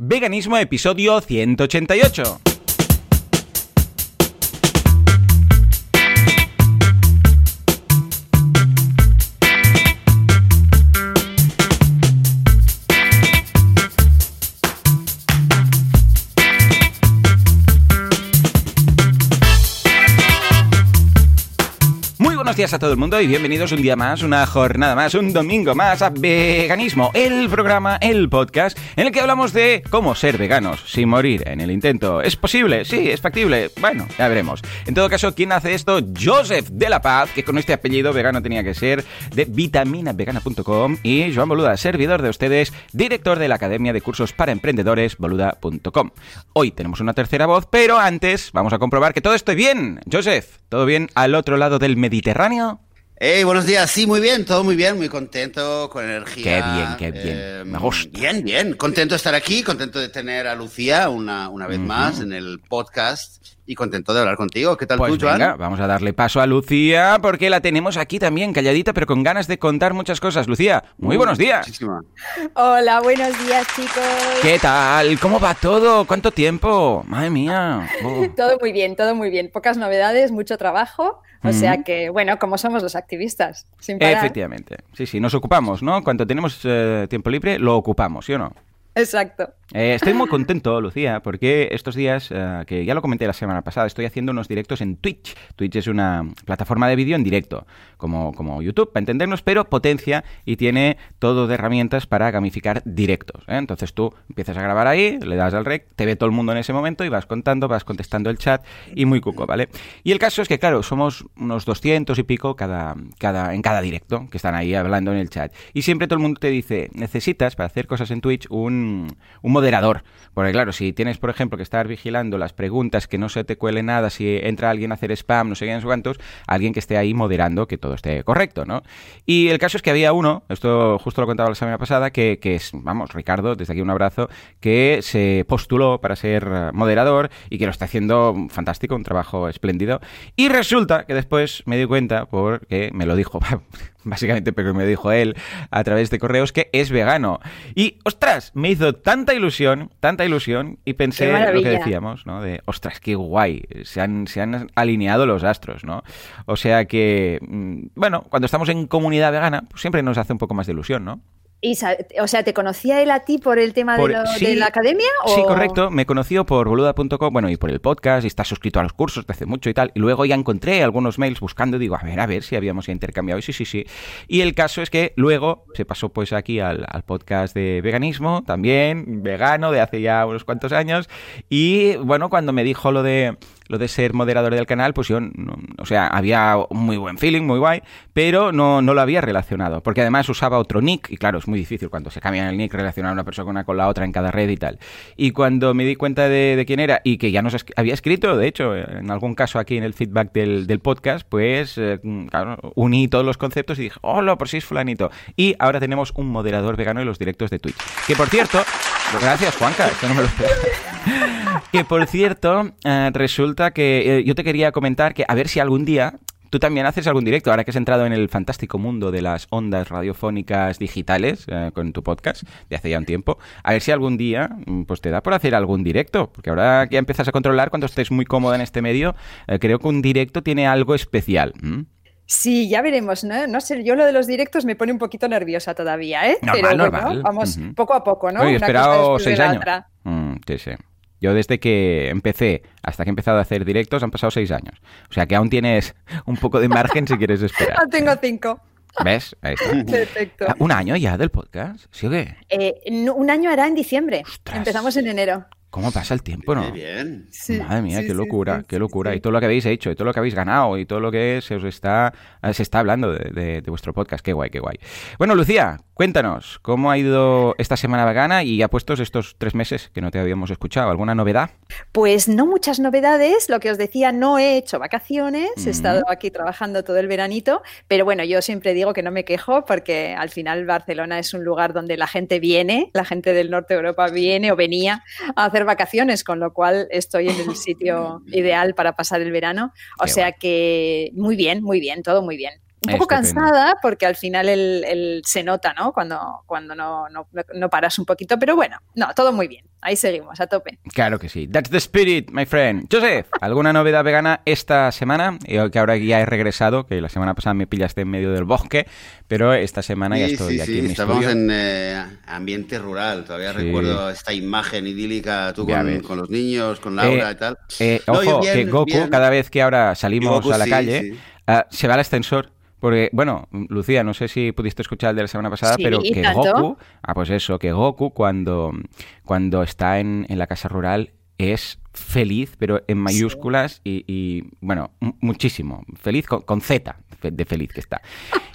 Veganismo episodio 188. Días a todo el mundo y bienvenidos un día más, una jornada más, un domingo más a Veganismo, el programa, el podcast en el que hablamos de cómo ser veganos sin morir en el intento. ¿Es posible? Sí, es factible. Bueno, ya veremos. En todo caso, ¿quién hace esto? Joseph de la Paz, que con este apellido vegano tenía que ser, de vitaminavegana.com y Joan Boluda, servidor de ustedes, director de la Academia de Cursos para Emprendedores, boluda.com. Hoy tenemos una tercera voz, pero antes vamos a comprobar que todo esté bien. Joseph, ¿todo bien al otro lado del Mediterráneo? Hey, buenos días. Sí, muy bien, todo muy bien, muy contento, con energía. Qué bien, qué bien. Eh, Me gusta. Bien, bien. Contento de estar aquí, contento de tener a Lucía una, una vez más en el podcast y contento de hablar contigo. ¿Qué tal pues tú, Joan? vamos a darle paso a Lucía porque la tenemos aquí también, calladita, pero con ganas de contar muchas cosas. Lucía, muy uh, buenos días. Muchísima. Hola, buenos días, chicos. ¿Qué tal? ¿Cómo va todo? ¿Cuánto tiempo? Madre mía. Oh. todo muy bien, todo muy bien. Pocas novedades, mucho trabajo. O sea que, bueno, como somos los activistas, sin parar. Efectivamente. Sí, sí, nos ocupamos, ¿no? Cuando tenemos eh, tiempo libre, lo ocupamos, ¿sí o no? Exacto. Eh, estoy muy contento, Lucía, porque estos días, eh, que ya lo comenté la semana pasada, estoy haciendo unos directos en Twitch. Twitch es una plataforma de vídeo en directo, como, como YouTube, para entendernos, pero potencia y tiene todo de herramientas para gamificar directos. ¿eh? Entonces tú empiezas a grabar ahí, le das al rec, te ve todo el mundo en ese momento y vas contando, vas contestando el chat y muy cuco, ¿vale? Y el caso es que, claro, somos unos 200 y pico cada, cada, en cada directo que están ahí hablando en el chat. Y siempre todo el mundo te dice, necesitas para hacer cosas en Twitch un un, moderador. Porque claro, si tienes, por ejemplo, que estar vigilando las preguntas, que no se te cuele nada, si entra alguien a hacer spam, no sé sé cuántos, alguien que esté ahí moderando que todo esté correcto, ¿no? Y el caso es que había uno, esto justo lo contaba la semana pasada, que, que es, vamos, Ricardo, desde aquí un abrazo, que se postuló para ser moderador y que lo está haciendo fantástico, un trabajo espléndido. Y resulta que después me di cuenta, porque me lo dijo básicamente pero me dijo él a través de correos, que es vegano. Y, ostras, me hizo tanta ilusión, tanta ilusión, y pensé lo que decíamos, ¿no? De, ostras, qué guay, se han, se han alineado los astros, ¿no? O sea que, mm, bueno, cuando estamos en comunidad vegana, pues siempre nos hace un poco más de ilusión, ¿no? O sea, ¿te conocía él a ti por el tema de, la academia? Sí, correcto. Me conoció por boluda.com, bueno, y por el podcast, y está suscrito a los cursos de hace mucho y tal. Y luego ya encontré algunos mails buscando, digo, a ver, a ver si habíamos intercambiado. Y sí, sí, sí. Y el caso es que luego se pasó pues aquí al, podcast de veganismo, también, vegano, de hace ya unos cuantos años. Y bueno, cuando me dijo lo de lo de ser moderador del canal, pues yo, o sea, había un muy buen feeling, muy guay, pero no, no lo había relacionado, porque además usaba otro nick, y claro, es muy difícil cuando se cambia el nick relacionar a una persona con la otra en cada red y tal. Y cuando me di cuenta de, quién era, y que ya nos había escrito, de hecho, en algún caso aquí en el feedback del, del podcast, pues, eh, claro, uní todos los conceptos y dije, hola, por si es fulanito. Y ahora tenemos un moderador vegano en los directos de Twitch. Que por cierto, gracias Juanca, esto no me lo que por cierto, eh, resulta que eh, yo te quería comentar que a ver si algún día Tú también haces algún directo, ahora que has entrado en el fantástico mundo de las ondas radiofónicas digitales eh, con tu podcast de hace ya un tiempo. A ver si algún día mm, pues te da por hacer algún directo, porque ahora que ya empiezas a controlar cuando estés muy cómoda en este medio, creo que un directo tiene algo especial. Sí, ya veremos, ¿no? No sé, yo lo de los directos me pone un poquito nerviosa todavía, ¿eh? Normal, Pero vamos poco a poco, ¿no? he esperado seis años. Mm, sí, sí. Yo desde que empecé hasta que he empezado a hacer directos han pasado seis años. O sea que aún tienes un poco de margen si quieres esperar. No tengo cinco. ¿Ves? Ahí está. Perfecto. Ah, ¿Un año ya del podcast? ¿Sí o qué? Eh, un año hará en diciembre. Empezamos en enero. ¿Cómo pasa el tiempo, no? bien. Madre mía, qué locura, qué locura. Y todo lo que habéis hecho, y todo lo que habéis ganado, y todo lo que se os está, se está hablando de, de vuestro podcast. Qué guay, qué guay. Bueno, Lucía, Cuéntanos, ¿cómo ha ido esta semana vegana y ya puestos estos tres meses que no te habíamos escuchado? ¿Alguna novedad? Pues no muchas novedades. Lo que os decía, no he hecho vacaciones, he estado aquí trabajando todo el veranito, pero bueno, yo siempre digo que no me quejo porque al final Barcelona es un lugar donde la gente viene, la gente del norte de Europa viene o venía a hacer vacaciones, con lo cual estoy en el sitio ideal para pasar el verano. O sea que muy bien, muy bien, todo muy bien Un poco cansada porque al final el, el- se nota, ¿no? Cuando, cuando no, no- no paras un poquito, pero bueno, no, todo muy bien. Ahí seguimos, a tope. Claro que sí. That's the spirit, my friend. Joseph, ¿alguna novedad vegana esta semana? Yo que ahora ya he regresado, que la semana pasada me pillaste en medio del bosque, pero esta semana ya Sí, estoy sí, aquí sí, en mi estudio. en eh, ambiente rural. Todavía Sí. recuerdo esta imagen idílica tú Ya con, los niños, con Laura Eh, y tal. Eh, No, ojo, bien, que Goku, bien. cada vez que ahora salimos Goku, a la sí, calle, sí. ah, se va al ascensor. Porque, bueno, Lucía, no sé si pudiste escuchar el de la semana pasada, Sí, pero que tanto. Goku, ah, pues eso, que Goku cuando, cuando está en, en la casa rural es feliz, pero en mayúsculas y, y, bueno, muchísimo. Feliz con, con Z de feliz que está.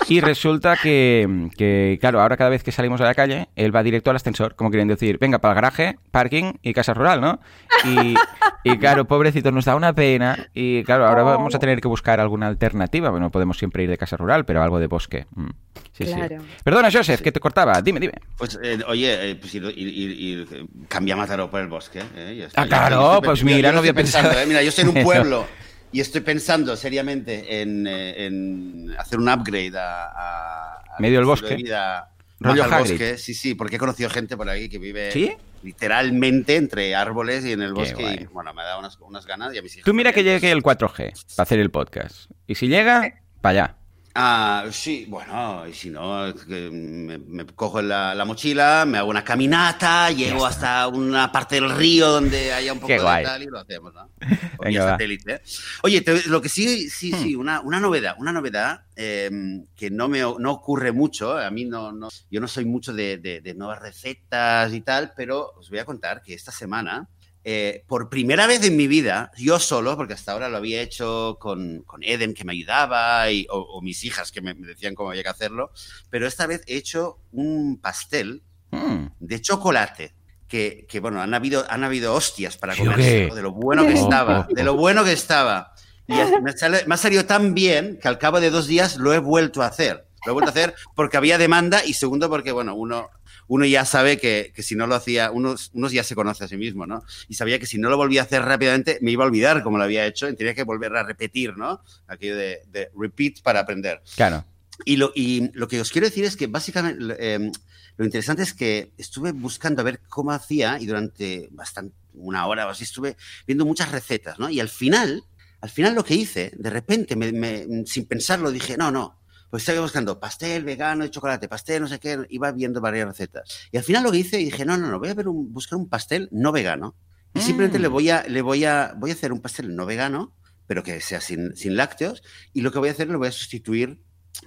Y resulta que, que, claro, ahora cada vez que salimos a la calle, él va directo al ascensor, como quieren decir, venga, para el garaje, parking y casa rural, ¿no? Y, y claro, pobrecito, nos da una pena. Y claro, ahora Oh. vamos a tener que buscar alguna alternativa. Bueno, no podemos siempre ir de casa rural, pero algo de bosque. Mm. Sí, Claro. sí. Perdona, Joseph, que te cortaba. Dime, dime. Pues, eh, oye, eh, pues ir, ir- ir- ir- cambia Mataró por el bosque. eh, ya está. Ah, claro, estoy- pues mira, yo no había estoy pensando, pensado. eh, Mira, yo estoy en un pueblo y estoy pensando seriamente en, eh, en hacer un upgrade a, a- a Medio del bosque. vida Rollo al bosque. Sí, sí, porque he conocido gente por ahí que vive ¿Sí? literalmente entre árboles y en el bosque. Y bueno, me ha dado unas, unas ganas y a mis hijos. Tú mira que llegue el 4G para hacer el podcast. Y si llega, para allá. Ah, sí, bueno, y si no, me, me cojo la, la mochila, me hago una caminata, llego hasta una parte del río donde haya un poco Qué de guay. tal y lo hacemos, ¿no? Venga, satélite. Oye, te- lo que sí, sí, Hmm. sí, una, una novedad, una novedad eh, que no me no ocurre mucho, a mí no, no yo no soy mucho de, de- de nuevas recetas y tal, pero os voy a contar que esta semana eh, por primera vez en mi vida, yo solo, porque hasta ahora lo había hecho con, con Eden, que me ayudaba, y- o, o mis hijas, que me, me decían cómo había que hacerlo, pero esta vez he hecho un pastel Mm. de chocolate. Que, que, bueno, han habido, han habido hostias para ¿Sí o comer de lo bueno que Oh, estaba, oh, de lo bueno que estaba. Y me, sale- me ha salido tan bien que al cabo de dos días lo he vuelto a hacer. Lo he vuelto a hacer porque había demanda y segundo porque, bueno, uno, uno ya sabe que, que si no lo hacía, unos, unos ya se conoce a sí mismo, ¿no? Y sabía que si no lo volvía a hacer rápidamente me iba a olvidar como lo había hecho y tenía que volver a repetir, ¿no? Aquello de, de repeat para aprender. Claro. Y lo, y lo que os quiero decir es que básicamente eh, lo interesante es que estuve buscando a ver cómo hacía y durante bastante una hora o así estuve viendo muchas recetas, ¿no? Y al final, al final lo que hice, de repente, me- me- sin pensarlo, dije, no, no, pues estaba buscando pastel vegano de chocolate, pastel no sé qué, iba viendo varias recetas. Y al final lo que hice, dije, no, no, no, voy a ver un- buscar un pastel no vegano. Y simplemente Mm. le voy a, le voy a, voy a hacer un pastel no vegano, pero que sea sin, sin lácteos, y lo que voy a hacer, lo voy a sustituir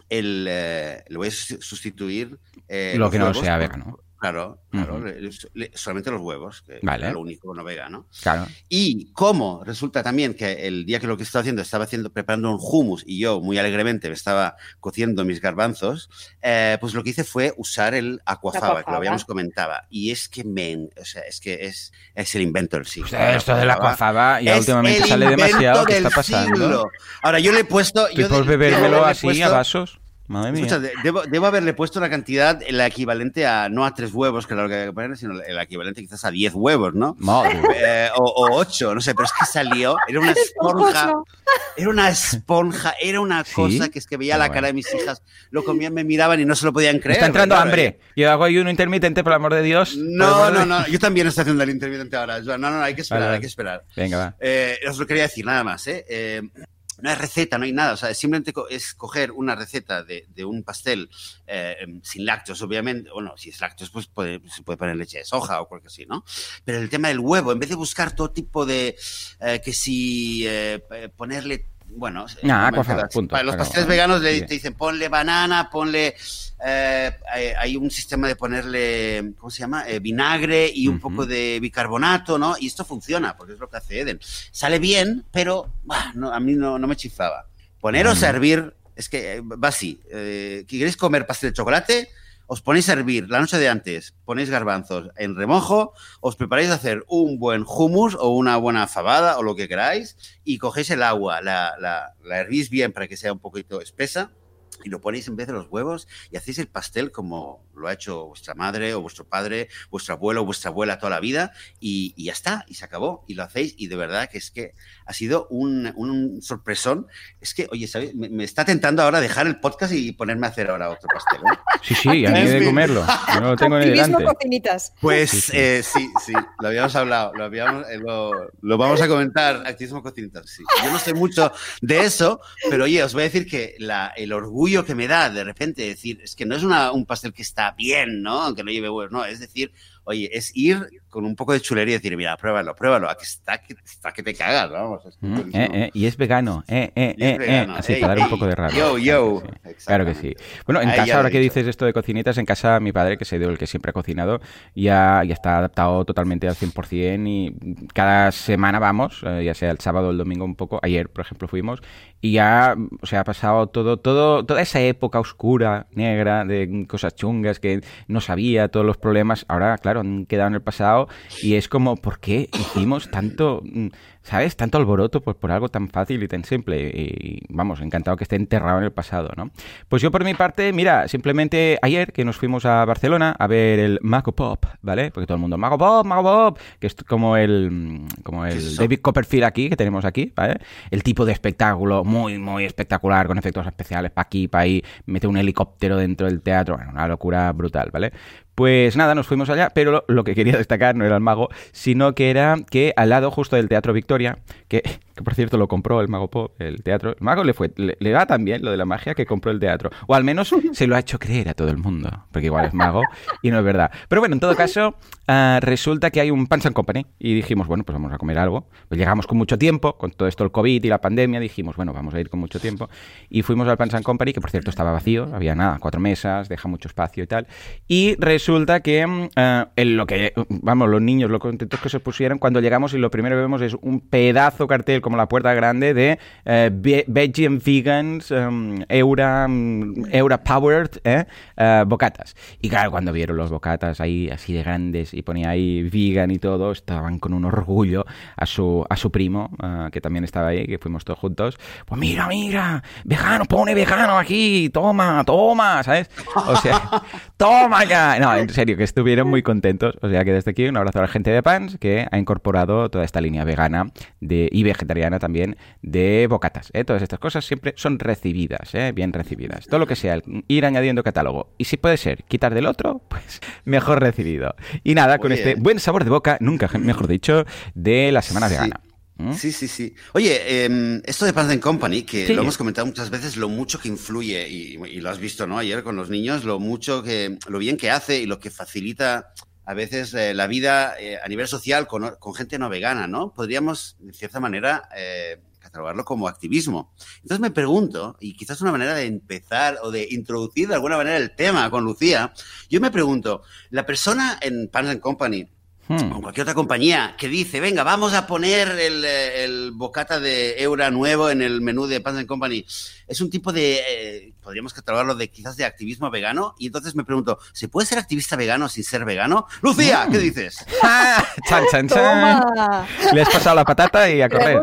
el, eh, lo voy a sus- sustituir eh, Lo que no sea por- vegano. Claro, claro, Ujú. le- le- solamente los huevos, que Vale. era lo único no vegano. Claro. Y como resulta también que el día que lo que estaba haciendo, estaba haciendo, preparando un hummus y yo muy alegremente me estaba cociendo mis garbanzos, eh, pues lo que hice fue usar el aquafaba, que Aquafaba. lo habíamos comentado. Y es que me, o sea, es que es, es el invento del siglo. Pues esto de la coafaba ya Es últimamente sale demasiado. ¿Qué del está pasando? siglo. Ahora, yo le he puesto... Estoy yo debo bebérmelo así a puesto- vasos. Madre mía. Escucha, debo, debo haberle puesto una cantidad, la equivalente a, no a tres huevos, que es lo que hay que poner, sino el equivalente quizás a diez huevos, ¿no? Madre. Eh, o, o ocho, no sé, pero es que salió, era una esponja, era una esponja, era una ¿Sí? cosa que es que veía la bueno. cara de mis hijas, lo comían, me miraban y no se lo podían creer. está entrando Claro, hambre. Yo hago ayuno intermitente, por el amor de Dios. No, no, no, yo también estoy haciendo el intermitente ahora. No, no, no, hay que esperar, vale. hay que esperar. Venga, va. Eh, os lo quería decir, nada más, ¿eh? Eh, no hay receta, no hay nada. O sea, simplemente es coger una receta de, un pastel eh, em, sin lácteos, obviamente. Bueno, si es lácteos, pues se puede poner leche de soja o cualquier así, ¿no? Pero el tema del huevo, en vez de buscar todo tipo de. eh, que si eh, ponerle. Bueno, eh, Nah, punto. para los pasteles veganos le, te dicen ponle banana, ponle. eh, hay, hay un sistema de ponerle. ¿Cómo se llama? Eh, vinagre y un poco de bicarbonato, ¿no? Y esto funciona, porque es lo que hace Eden sale bien, pero bah, no, a mí no, no me chiflaba. Poneros a Mm. hervir, es que va así. Eh, ¿Queréis comer pastel de chocolate? Os ponéis a hervir la noche de antes, ponéis garbanzos en remojo, os preparáis a hacer un buen hummus o una buena fabada o lo que queráis y cogéis el agua, la, la, la hervís bien para que sea un poquito espesa y lo ponéis en vez de los huevos y hacéis el pastel como lo ha hecho vuestra madre o vuestro padre, vuestro abuelo o vuestra abuela toda la vida y, ya está, y se acabó, y lo hacéis y de verdad que es que ha sido un, un sorpresón. Es que, oye, ¿sabes? Me, está tentando ahora dejar el podcast y ponerme a hacer ahora otro pastel. ¿eh? Sí, sí, a mí de comerlo. Yo no lo tengo ni delante. Pues sí, sí. Eh, sí, lo habíamos hablado, lo, habíamos, eh, lo, vamos a comentar, activismo cocinitas, sí. Yo no sé mucho de eso, pero oye, os voy a decir que la, el orgullo que me da de repente decir, es que no es una, un pastel que está bien, ¿no? Aunque no lleve huevos, no, es decir, oye, es ir con un poco de chulería y decir, mira, pruébalo, pruébalo, aquí está que, está que te cagas, vamos. Mm, eh, eh, y es vegano, eh, eh, eh, eh así, para dar un poco de rabia. Yo, yo. Claro que sí. Bueno, en casa, ahora que dices esto de cocinitas, en casa mi padre, que se dio el que siempre ha cocinado, ya, ya está adaptado totalmente al 100% y cada semana vamos, ya sea el sábado o el domingo un poco, ayer, por ejemplo, fuimos, y ya, o sea, ha pasado todo, todo, toda esa época oscura, negra, de cosas chungas que no sabía, todos los problemas, ahora, claro, han quedado en el pasado y es como, ¿por qué hicimos tanto, mm, ¿sabes? Tanto alboroto pues, por algo tan fácil y tan simple. Y vamos, encantado que esté enterrado en el pasado, ¿no? Pues yo por mi parte, mira, simplemente ayer que nos fuimos a Barcelona a ver el Mago Pop, ¿vale? Porque todo el mundo, Mago Pop, Mago Pop, que es como el, mm, como el David Copperfield aquí, que tenemos aquí, ¿vale? El tipo de espectáculo muy, muy espectacular, con efectos especiales para aquí, para ahí, mete un helicóptero dentro del teatro, bueno, una locura brutal, ¿vale? Pues nada, nos fuimos allá, pero lo, que quería destacar no era el mago, sino que era que al lado justo del Teatro Victoria, que, por cierto lo compró el mago Pop, el teatro, el mago le fue, le, va tan bien lo de la magia que compró el teatro, o al menos se lo ha hecho creer a todo el mundo, porque igual es mago y no es verdad. Pero bueno, en todo caso, ah, resulta que hay un Pans Company y dijimos, bueno, pues vamos a comer algo. Pues llegamos con mucho tiempo, con todo esto el COVID y la pandemia, dijimos, bueno, vamos a ir con mucho tiempo. Y fuimos al Pans Company, que por cierto estaba vacío, había nada, cuatro mesas, deja mucho espacio y tal. Y resulta que mm, eh, en lo que, vamos, los niños, lo contentos que se pusieron, cuando llegamos y lo primero que vemos es un pedazo cartel como la puerta grande de eh, Veggie Vegans, um, Eura, mm, Eura Powered, eh, eh, bocatas. Y claro, cuando vieron los bocatas ahí así de grandes y ponía ahí vegan y todo, estaban con un orgullo a su, a su primo, que también estaba ahí, que fuimos todos juntos. Pues mira, mira, vegano, pone vegano aquí, toma, toma, ¿sabes? O sea, toma ya. No, en serio, que estuvieron muy contentos. O sea que desde aquí un abrazo a la gente de Pans que ha incorporado toda esta línea vegana de, y vegetariana también de bocatas. ¿eh? Todas estas cosas siempre son recibidas, ¿eh? bien recibidas. Todo lo que sea, ir añadiendo catálogo. Y si puede ser quitar del otro, pues mejor recibido. Y nada, con este buen sabor de boca, nunca mejor dicho, de la semana vegana. ¿Mm? Sí, sí, sí. Oye, em, esto de Pants Company, que lo hemos comentado muchas veces, lo mucho que influye, y, lo has visto, ¿no? Ayer con los niños, lo mucho que, lo bien que hace y lo que facilita a veces eh, la vida eh, a nivel social con, gente no vegana, ¿no? Podríamos, de cierta manera, eh, catalogarlo como activismo. Entonces me pregunto, y quizás una manera de empezar o de introducir de alguna manera el tema con Lucía, yo me pregunto, la persona en Pants Company Hmm. o cualquier otra compañía que dice, venga, vamos a poner el, el, bocata de Eura nuevo en el menú de Pants Company. Es un tipo de, eh, podríamos catalogarlo de quizás de activismo vegano. Y entonces me pregunto, ¿se puede ser activista vegano sin ser vegano? Lucía, ¿qué hmm. dices? chan, chan, chan. Le has pasado la patata y a correr.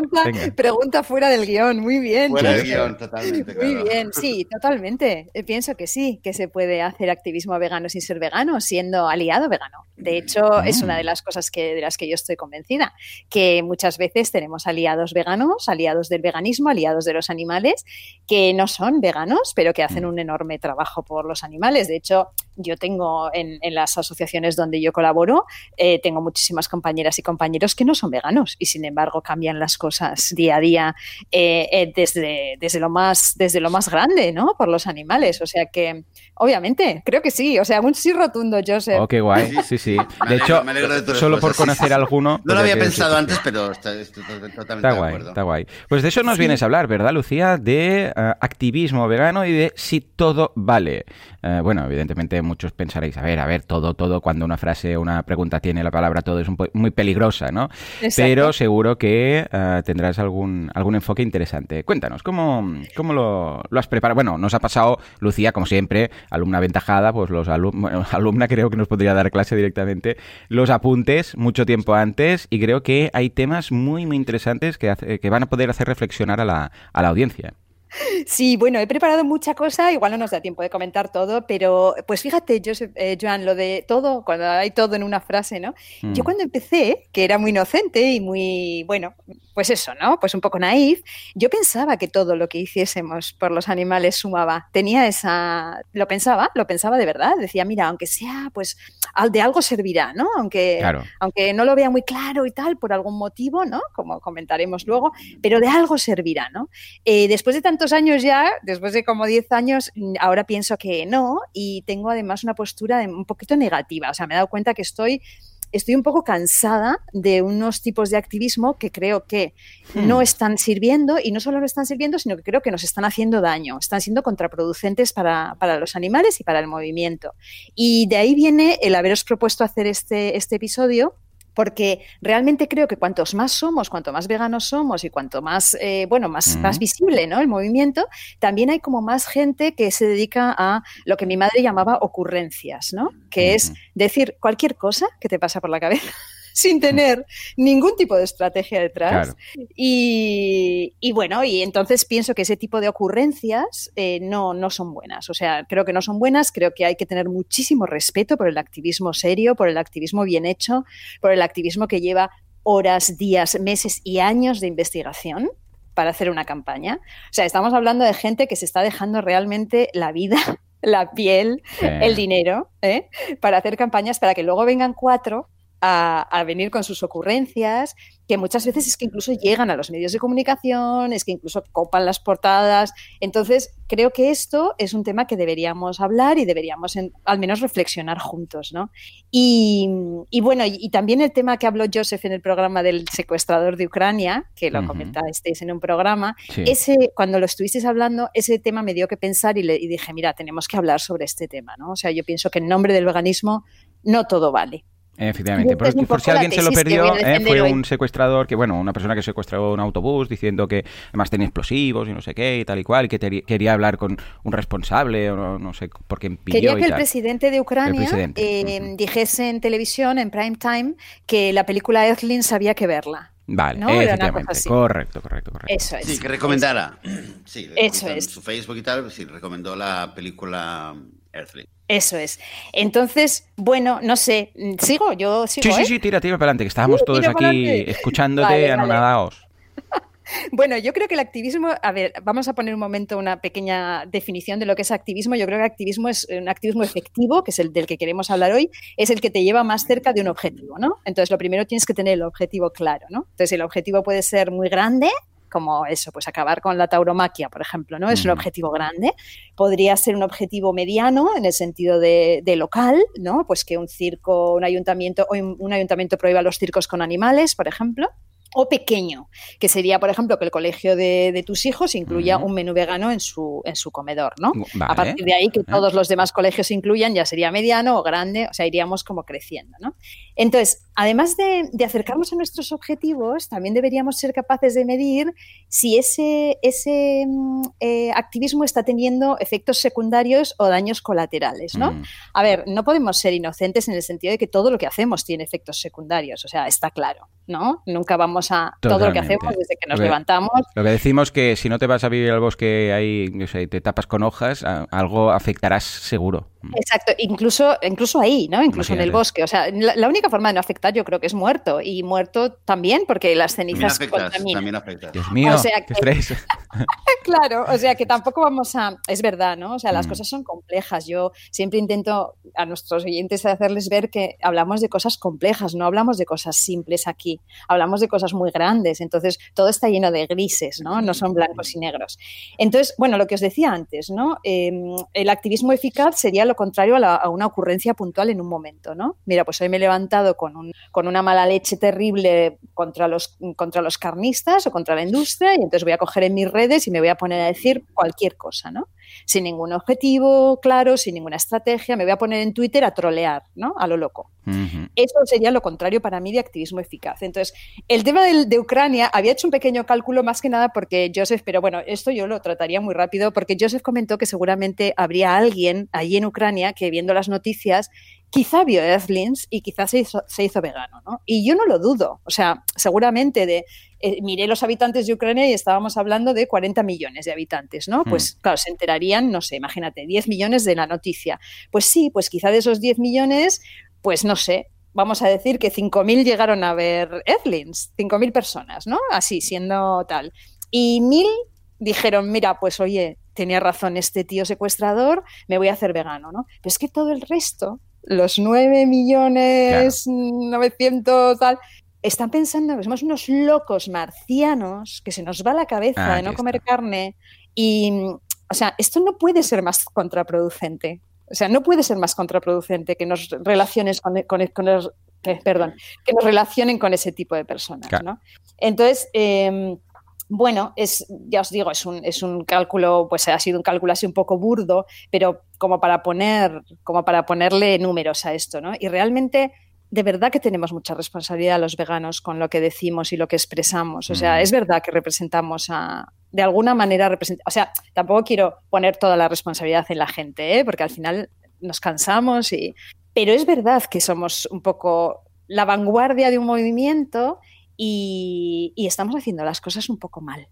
Pregunta, fuera del guion, muy bien. Fuera del guion, totalmente. Muy bien, sí, totalmente. Eh, pienso que sí, que se puede hacer activismo vegano sin ser vegano, siendo aliado vegano. De hecho, es una de las cosas que, de las que yo estoy convencida, que muchas veces tenemos aliados veganos, aliados del veganismo, aliados de los animales, que no son veganos, pero que hacen un enorme trabajo por los animales. De hecho, yo tengo en, las asociaciones donde yo colaboro, eh, tengo muchísimas compañeras y compañeros que no son veganos y sin embargo cambian las cosas día a día eh, eh, desde, desde, lo más, desde lo más grande, ¿no? Por los animales. O sea que, obviamente, creo que sí. O sea, un sí rotundo, Joseph. Oh, qué guay. Sí, sí. De hecho, solo por conocer alguno. No lo había pensado antes, pero está, estoy totalmente está guay, Está guay. Pues de eso nos vienes a hablar, ¿verdad, Lucía? De activismo vegano y de si todo vale. bueno, evidentemente muchos pensaréis, a ver, a ver, todo, todo, cuando una frase o una pregunta tiene la palabra todo es muy peligrosa, ¿no? Pero seguro que eh, tendrás algún, algún enfoque interesante. Cuéntanos, ¿cómo, cómo lo, has preparado? Bueno, nos ha pasado, Lucía, como siempre, alumna aventajada, pues los alumnos, alumna creo que nos podría dar clase directamente, los apuntes mucho tiempo antes y creo que hay temas muy, muy interesantes que, que van a poder hacer reflexionar a la, a la audiencia. Sí, bueno, he preparado mucha cosa, igual no nos da tiempo de comentar todo, pero pues fíjate, eh, Joan, lo de todo, cuando hay todo en una frase, ¿no? Yo mm. cuando empecé, que era muy inocente y muy, bueno, pues eso, ¿no? Pues un poco naif, yo pensaba que todo lo que hiciésemos por los animales sumaba. Tenía esa, lo pensaba, lo pensaba de verdad, decía, mira, aunque sea, pues de algo servirá, ¿no? Aunque, aunque no lo vea muy claro y tal, por algún motivo, ¿no? Como comentaremos luego, pero de algo servirá, ¿no? Eh, después de tantos años ya, después de como 10 años, ahora pienso que no y tengo además una postura un poquito negativa. O sea, me he dado cuenta que estoy estoy un poco cansada de unos tipos de activismo que creo que no hmm. están sirviendo y no solo no están sirviendo, sino que creo que nos están haciendo daño, están siendo contraproducentes para, para los animales y para el movimiento. Y de ahí viene el haberos propuesto hacer este, este episodio porque realmente creo que cuantos más somos, cuanto más veganos somos y cuanto más, eh, bueno, más, más visible ¿no? el movimiento, también hay como más gente que se dedica a lo que mi madre llamaba ocurrencias, ¿no? Que es decir cualquier cosa que te pasa por la cabeza sin tener ningún tipo de estrategia detrás. Y, bueno, y entonces pienso que ese tipo de ocurrencias eh, no, no son buenas. O sea, creo que no son buenas, creo que hay que tener muchísimo respeto por el activismo serio, por el activismo bien hecho, por el activismo que lleva horas, días, meses y años de investigación para hacer una campaña. O sea, estamos hablando de gente que se está dejando realmente la vida la piel, el dinero, ¿eh? para hacer campañas para que luego vengan cuatro a, venir con sus ocurrencias, que muchas veces es que incluso llegan a los medios de comunicación, es que incluso copan las portadas. Entonces, creo que esto es un tema que deberíamos hablar y deberíamos al menos reflexionar juntos, ¿no? Y, bueno, y, también el tema que habló Joseph en el programa del secuestrador de Ucrania, que lo comentasteis en un programa, ese, cuando lo estuvisteis hablando, ese tema me dio que pensar y, le, y dije, mira, tenemos que hablar sobre este tema, ¿no? O sea, yo pienso que en nombre del veganismo no todo vale. Efectivamente, por, si alguien se lo perdió, eh, fue un secuestrador que, bueno, una persona que secuestró un autobús diciendo que además tenía explosivos y no sé qué y tal y cual, y que quería hablar con un responsable o no, sé por qué Quería que el presidente de Ucrania eh, dijese en televisión, en prime time, que la película Earthlings había que verla. Vale, efectivamente. Correcto, correcto, correcto. Eso es. Sí, que recomendara. Sí, eso es. En su Facebook y tal, sí, recomendó la película Earthling. Eso es. Entonces, bueno, no sé, sigo, yo sigo. Sí, sí, ¿eh? sí, tira, tira para adelante, que estábamos todos aquí escuchándote anonadaos. Bueno, yo creo que el activismo, a ver, vamos a poner un momento una pequeña definición de lo que es activismo. Yo creo que activismo es un activismo efectivo, que es el del que queremos hablar hoy, es el que te lleva más cerca de un objetivo, ¿no? Entonces, lo primero tienes que tener el objetivo claro, ¿no? Entonces, el objetivo puede ser muy grande, como eso, pues acabar con la tauromaquia, por ejemplo, ¿no? Es un objetivo grande. Podría ser un objetivo mediano en el sentido de, local, ¿no? Pues que un circo, un ayuntamiento, o un ayuntamiento prohíba los circos con animales, por ejemplo o pequeño, que sería, por ejemplo, que el colegio de, tus hijos incluya un menú vegano en su, en su comedor, ¿no? A partir de ahí que todos los demás colegios incluyan, ya sería mediano o grande, o sea, iríamos como creciendo, ¿no? Entonces, además de, acercarnos a nuestros objetivos, también deberíamos ser capaces de medir si ese, ese mm, eh, activismo está teniendo efectos secundarios o daños colaterales, ¿no? Mm. A ver, no podemos ser inocentes en el sentido de que todo lo que hacemos tiene efectos secundarios, o sea, está claro, ¿no? Nunca vamos a todo lo que hacemos desde que nos levantamos. Lo que decimos que si no te vas a vivir al bosque ahí, no sé, te tapas con hojas, algo afectarás seguro. Exacto, incluso, incluso ahí, ¿no? Incluso en el bosque. O sea, la, única forma de no afectar yo creo que es muerto. Y muerto también, porque las cenizas también afectan. Dios mío, claro, o sea que tampoco vamos a... Es verdad, ¿no? O sea, las mm. cosas son complejas. Yo siempre intento a nuestros oyentes hacerles ver que hablamos de cosas complejas, no hablamos de cosas simples aquí. Hablamos de cosas muy grandes. Entonces, todo está lleno de grises, ¿no? No son blancos y negros. Entonces, bueno, lo que os decía antes, ¿no? Em, el activismo eficaz sería lo contrario a, una ocurrencia puntual en un momento, ¿no? Mira, pues hoy me he levantado con, un, con una mala leche terrible contra los, contra los carnistas o contra la industria y entonces voy a coger en mis redes y me voy a poner a decir cualquier cosa, ¿no? Sin ningún objetivo claro, sin ninguna estrategia, me voy a poner en Twitter a trolear, ¿no? A lo loco. Eso sería lo contrario para mí de activismo eficaz. Entonces, el tema de, Ucrania, había hecho un pequeño cálculo más que nada porque Joseph, pero bueno, esto yo lo trataría muy rápido porque Joseph comentó que seguramente habría alguien allí en Ucrania que viendo las noticias quizá vio Earthlings y quizás se hizo, se hizo vegano, ¿no? Y yo no lo dudo, o sea, seguramente de eh, miré los habitantes de Ucrania y estábamos hablando de 40 millones de habitantes, ¿no? Pues claro, se enterarían, no sé, imagínate, 10 millones de la noticia. Pues sí, pues quizá de esos 10 millones, pues no sé, vamos a decir que 5.000 llegaron a ver Earthlings, 5.000 personas, ¿no? Así, siendo tal. Y 1.000 dijeron, mira, pues oye, tenía razón este tío secuestrador, me voy a hacer vegano, ¿no? Pero es que todo el resto, los 9 millones 900 tal, están pensando que somos unos locos marcianos, que se nos va la cabeza de no comer carne y, o sea, esto no puede ser más contraproducente. O sea, no puede ser más contraproducente que nos relaciones con, los, perdón, que nos relacionen con ese tipo de personas, ¿no? Entonces, em, bueno, es, ya os digo, es un, es un cálculo, pues ha sido un cálculo así un poco burdo, pero como para poner, como para ponerle números a esto, ¿no? Y realmente, de verdad que tenemos mucha responsabilidad los veganos con lo que decimos y lo que expresamos. O sea, mm. es verdad que representamos a, de alguna manera, o sea, tampoco quiero poner toda la responsabilidad en la gente, ¿eh? porque al final nos cansamos y, pero es verdad que somos un poco la vanguardia de un movimiento y, estamos haciendo las cosas un poco mal.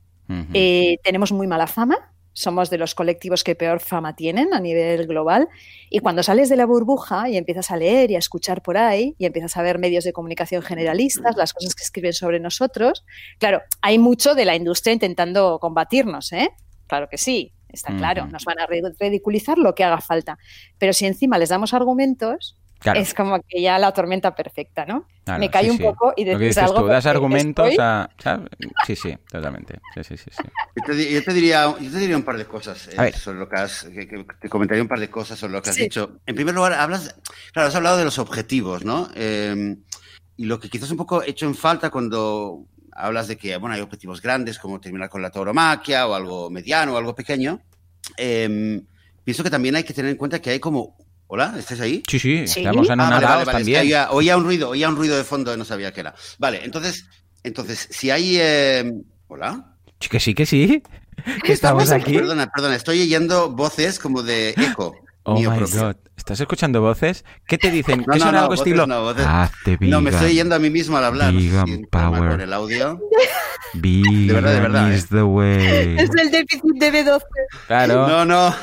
Eh, tenemos muy mala fama, somos de los colectivos que peor fama tienen a nivel global y cuando sales de la burbuja y empiezas a leer y a escuchar por ahí y empiezas a ver medios de comunicación generalistas, las cosas que escriben sobre nosotros, claro, hay mucho de la industria intentando combatirnos, ¿eh? Claro que sí, está claro, nos van a ridiculizar lo que haga falta, pero si encima les damos argumentos, es como que ya la tormenta perfecta, ¿no? Me cae un poco y decís algo. Tú, das argumentos a. Sí, sí, totalmente. Sí, sí, sí, yo, te, diría, yo, te, diría, un par de cosas eh, sobre lo que has. te comentaría un par de cosas sobre lo que has dicho. En primer lugar, hablas. Claro, has hablado de los objetivos, ¿no? Em, y lo que quizás un poco he hecho en falta cuando hablas de que bueno, hay objetivos grandes como terminar con la tauromaquia o algo mediano o algo pequeño. Em, pienso que también hay que tener en cuenta que hay como Hola, ¿estás ahí? Sí, sí, estamos en ah, también. oía, un ruido, oía un ruido de fondo, no sabía qué era. Vale, entonces, entonces, si hay... Eh, Hola. Que sí, que sí. Que estamos aquí. Perdona, perdona, estoy oyendo voces como de eco. Oh my God. ¿Estás escuchando voces? ¿Qué te dicen? ¿Qué son algo estilo? No, voces... no, me estoy yendo a mí mismo al hablar. Vegan power. Con el audio. Vegan de verdad, de verdad. Is ¿eh? the way. Es el déficit de B12. Claro. No, no.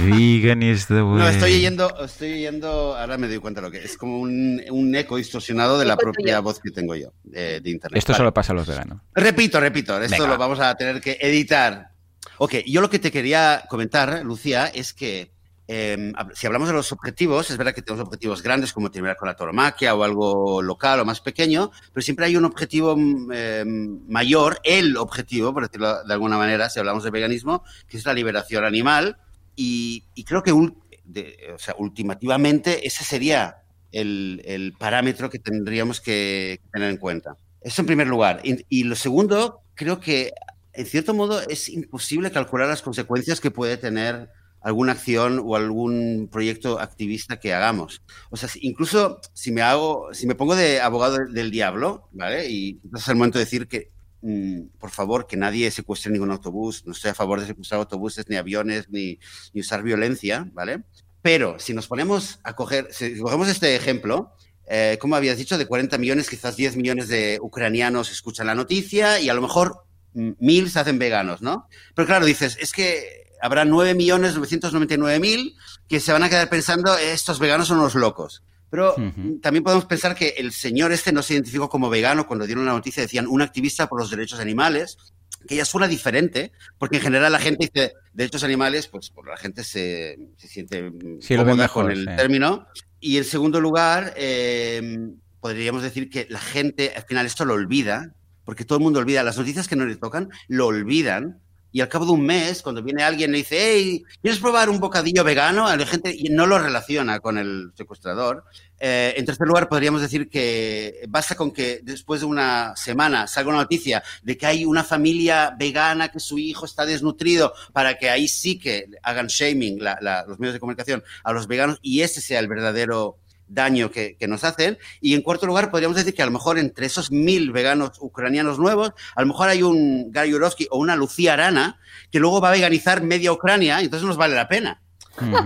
Vegan is the way. No, estoy oyendo, estoy oyendo, ahora me doy cuenta de lo que es como un, un eco distorsionado de la propia voz que tengo yo de, internet. Esto solo pasa a los veganos. Repito, repito, esto lo vamos a tener que editar. Ok, yo lo que te quería comentar, Lucía, es que Em, si hablamos de los objetivos, es verdad que tenemos objetivos grandes como terminar con la toromaquia o algo local o más pequeño, pero siempre hay un objetivo em, mayor, el objetivo, por decirlo de alguna manera, si hablamos de veganismo, que es la liberación animal. Y, creo que o sea, ultimativamente ese sería el, parámetro que tendríamos que tener en cuenta. Eso en primer lugar. y lo segundo, creo que en cierto modo es imposible calcular las consecuencias que puede tener alguna acción o algún proyecto activista que hagamos. O sea, incluso si me hago, si me pongo de abogado del diablo, ¿vale? Y es el momento de decir que, mm, por favor, que nadie secuestre ningún autobús, no estoy a favor de secuestrar autobuses, ni aviones, ni, usar violencia, ¿vale? Pero si nos ponemos a coger, si cogemos este ejemplo, eh, como habías dicho, de 40 millones, quizás 10 millones de ucranianos escuchan la noticia y a lo mejor mm, mil se hacen veganos, ¿no? Pero claro, dices, es que habrá 9.999.000 que se van a quedar pensando, estos veganos son unos locos. Pero también podemos pensar que el señor este no se identificó como vegano cuando dieron la noticia, decían un activista por los derechos animales, que ya suena diferente, porque en general la gente dice derechos animales, pues la gente se, siente sí, cómoda con el término. Y en segundo lugar, em, podríamos decir que la gente al final esto lo olvida, porque todo el mundo olvida las noticias que no le tocan, lo olvidan y al cabo de un mes, cuando viene alguien y le dice, hey, ¿quieres probar un bocadillo vegano? La gente no lo relaciona con el secuestrador. Eh, en tercer lugar, podríamos decir que basta con que después de una semana salga una noticia de que hay una familia vegana que su hijo está desnutrido para que ahí sí que hagan shaming los medios de comunicación a los veganos y ese sea el verdadero daño que, nos hacen. Y en cuarto lugar, podríamos decir que a lo mejor entre esos mil veganos ucranianos nuevos, a lo mejor hay un Gary Yurovsky o una Lucía Arana que luego va a veganizar media Ucrania y entonces nos vale la pena.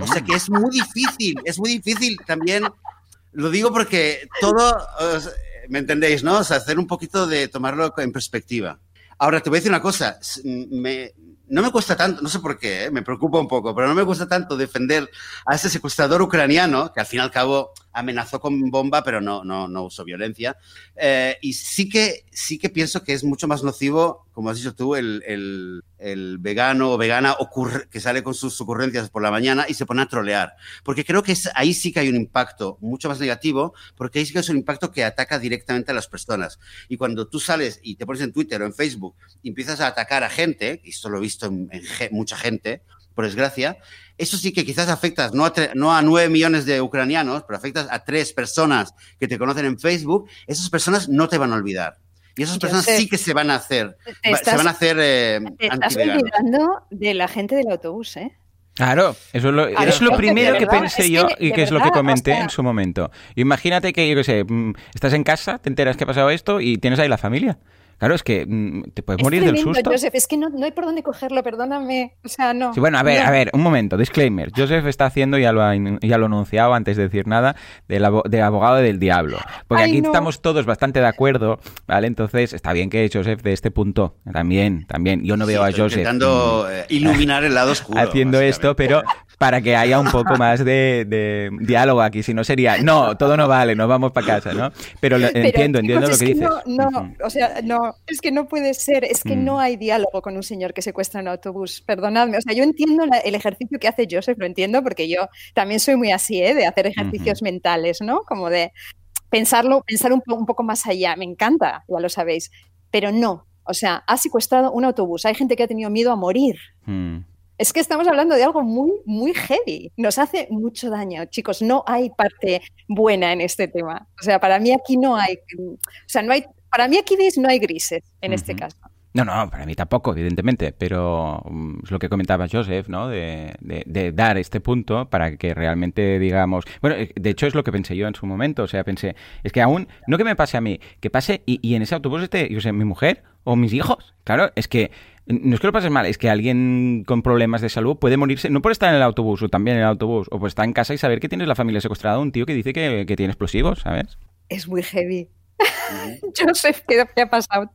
O sea que es muy difícil, es muy difícil también. Lo digo porque todo, ¿Me entendéis, no? O sea, hacer un poquito de tomarlo en perspectiva. Ahora, te voy a decir una cosa. Me, no me cuesta tanto, no sé por qué, ¿eh? me preocupa un poco, pero no me cuesta tanto defender a ese secuestrador ucraniano, que al fin y al cabo amenazó con bomba, pero no, no, no usó violencia. Eh, y sí que, sí que pienso que es mucho más nocivo, como has dicho tú, el, el, vegano o vegana que sale con sus ocurrencias por la mañana y se pone a trolear. Porque creo que es, ahí sí que hay un impacto mucho más negativo, porque ahí sí que es un impacto que ataca directamente a las personas. Y cuando tú sales y te pones en Twitter o en Facebook y empiezas a atacar a gente, y esto lo he visto en mucha gente, por desgracia, eso sí que quizás afectas no a, no a 9 millones de ucranianos, pero afectas a tres personas que te conocen en Facebook, esas personas no te van a olvidar. Y esas personas sí que se van a hacer, se van a hacer eh, Te estás olvidando de la gente del autobús, ¿eh? Claro, eso es lo, es lo primero que pensé yo y que es lo que comenté en su momento. Imagínate que, yo qué sé, mm, estás en casa, te enteras que ha pasado esto y tienes ahí la familia. Claro, es que mm, te puedes morir del susto. Joseph, es que no, no, hay por dónde cogerlo, perdóname. O sea, no. Sí, bueno, a ver, a ver, un momento, disclaimer. Joseph está haciendo, ya lo ha, ya lo anunciado antes de decir nada, de, de abogado del diablo. Porque Ay, aquí no. estamos todos bastante de acuerdo, ¿vale? Entonces, está bien que Joseph de este punto, también, también. Yo no veo Sí, a estoy Joseph Intentando eh, iluminar el lado oscuro. haciendo esto, pero para que haya un poco más de, de diálogo aquí. Si no sería, no, todo no vale, nos vamos para casa, ¿no? Pero, lo- Pero, entiendo, chicos, entiendo lo que dices. No, no, o sea, no, es que no puede ser, es que Mm. no hay diálogo con un señor que secuestra un autobús, perdonadme, o sea, yo entiendo la- el ejercicio que hace Joseph, lo entiendo porque yo también soy muy así, ¿eh? de hacer ejercicios mentales, ¿no? Como de pensarlo, pensar un, un poco más allá, me encanta, ya lo sabéis, pero no, o sea, ha secuestrado un autobús, hay gente que ha tenido miedo a morir. Mm. Es que estamos hablando de algo muy, muy heavy. Nos hace mucho daño, chicos. No hay parte buena en este tema. O sea, para mí aquí no hay, o sea, no hay, para mí aquí no hay grises en este caso. No, no, para mí tampoco, evidentemente, pero mm, es lo que comentaba Joseph, ¿no? De, de- de dar este punto para que realmente digamos... Bueno, eh, de hecho es lo que pensé yo en su momento, o sea, pensé, es que aún, no que me pase a mí, que pase y, y en ese autobús esté, yo sé, mi mujer o mis hijos. Claro, es que no es que lo pases mal, es que alguien con problemas de salud puede morirse, no por estar en el autobús o también en el autobús, o por estar en casa y saber que tienes la familia secuestrada, un tío que dice que, que tiene explosivos, ¿sabes? Es muy heavy. Joseph, ¿qué te ha pasado?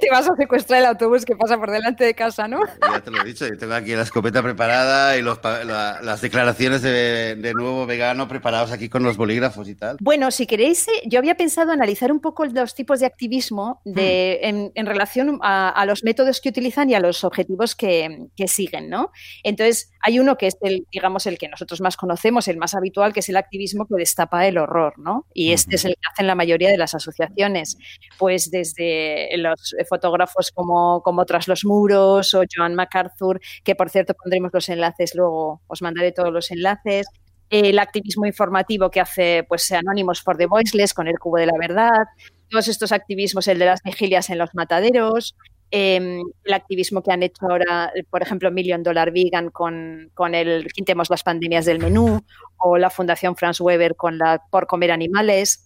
Te vas a secuestrar el autobús que pasa por delante de casa, ¿no? Ya te lo he dicho, yo tengo aquí la escopeta preparada y los pa- la- las declaraciones de, de nuevo vegano preparados aquí con los bolígrafos y tal. Bueno, si queréis, eh, yo había pensado analizar un poco los tipos de activismo de, en, en relación a, a los métodos que utilizan y a los objetivos que, que siguen, ¿no? Entonces, hay uno que es el, digamos, el que nosotros más conocemos, el más habitual, que es el activismo que destapa el horror, ¿no? Y este es el que hacen la mayoría de las asociaciones, pues desde los fotógrafos como, como Tras los Muros o Joan MacArthur, que por cierto pondremos los enlaces luego, os mandaré todos los enlaces, el activismo informativo que hace pues Anónimos for the Voiceless con el Cubo de la Verdad, todos estos activismos, el de las vigilias en los mataderos, eh, el activismo que han hecho ahora, por ejemplo, Million Dollar Vegan con, con el Quintemos las pandemias del menú, o la Fundación Franz Weber con la Por comer animales.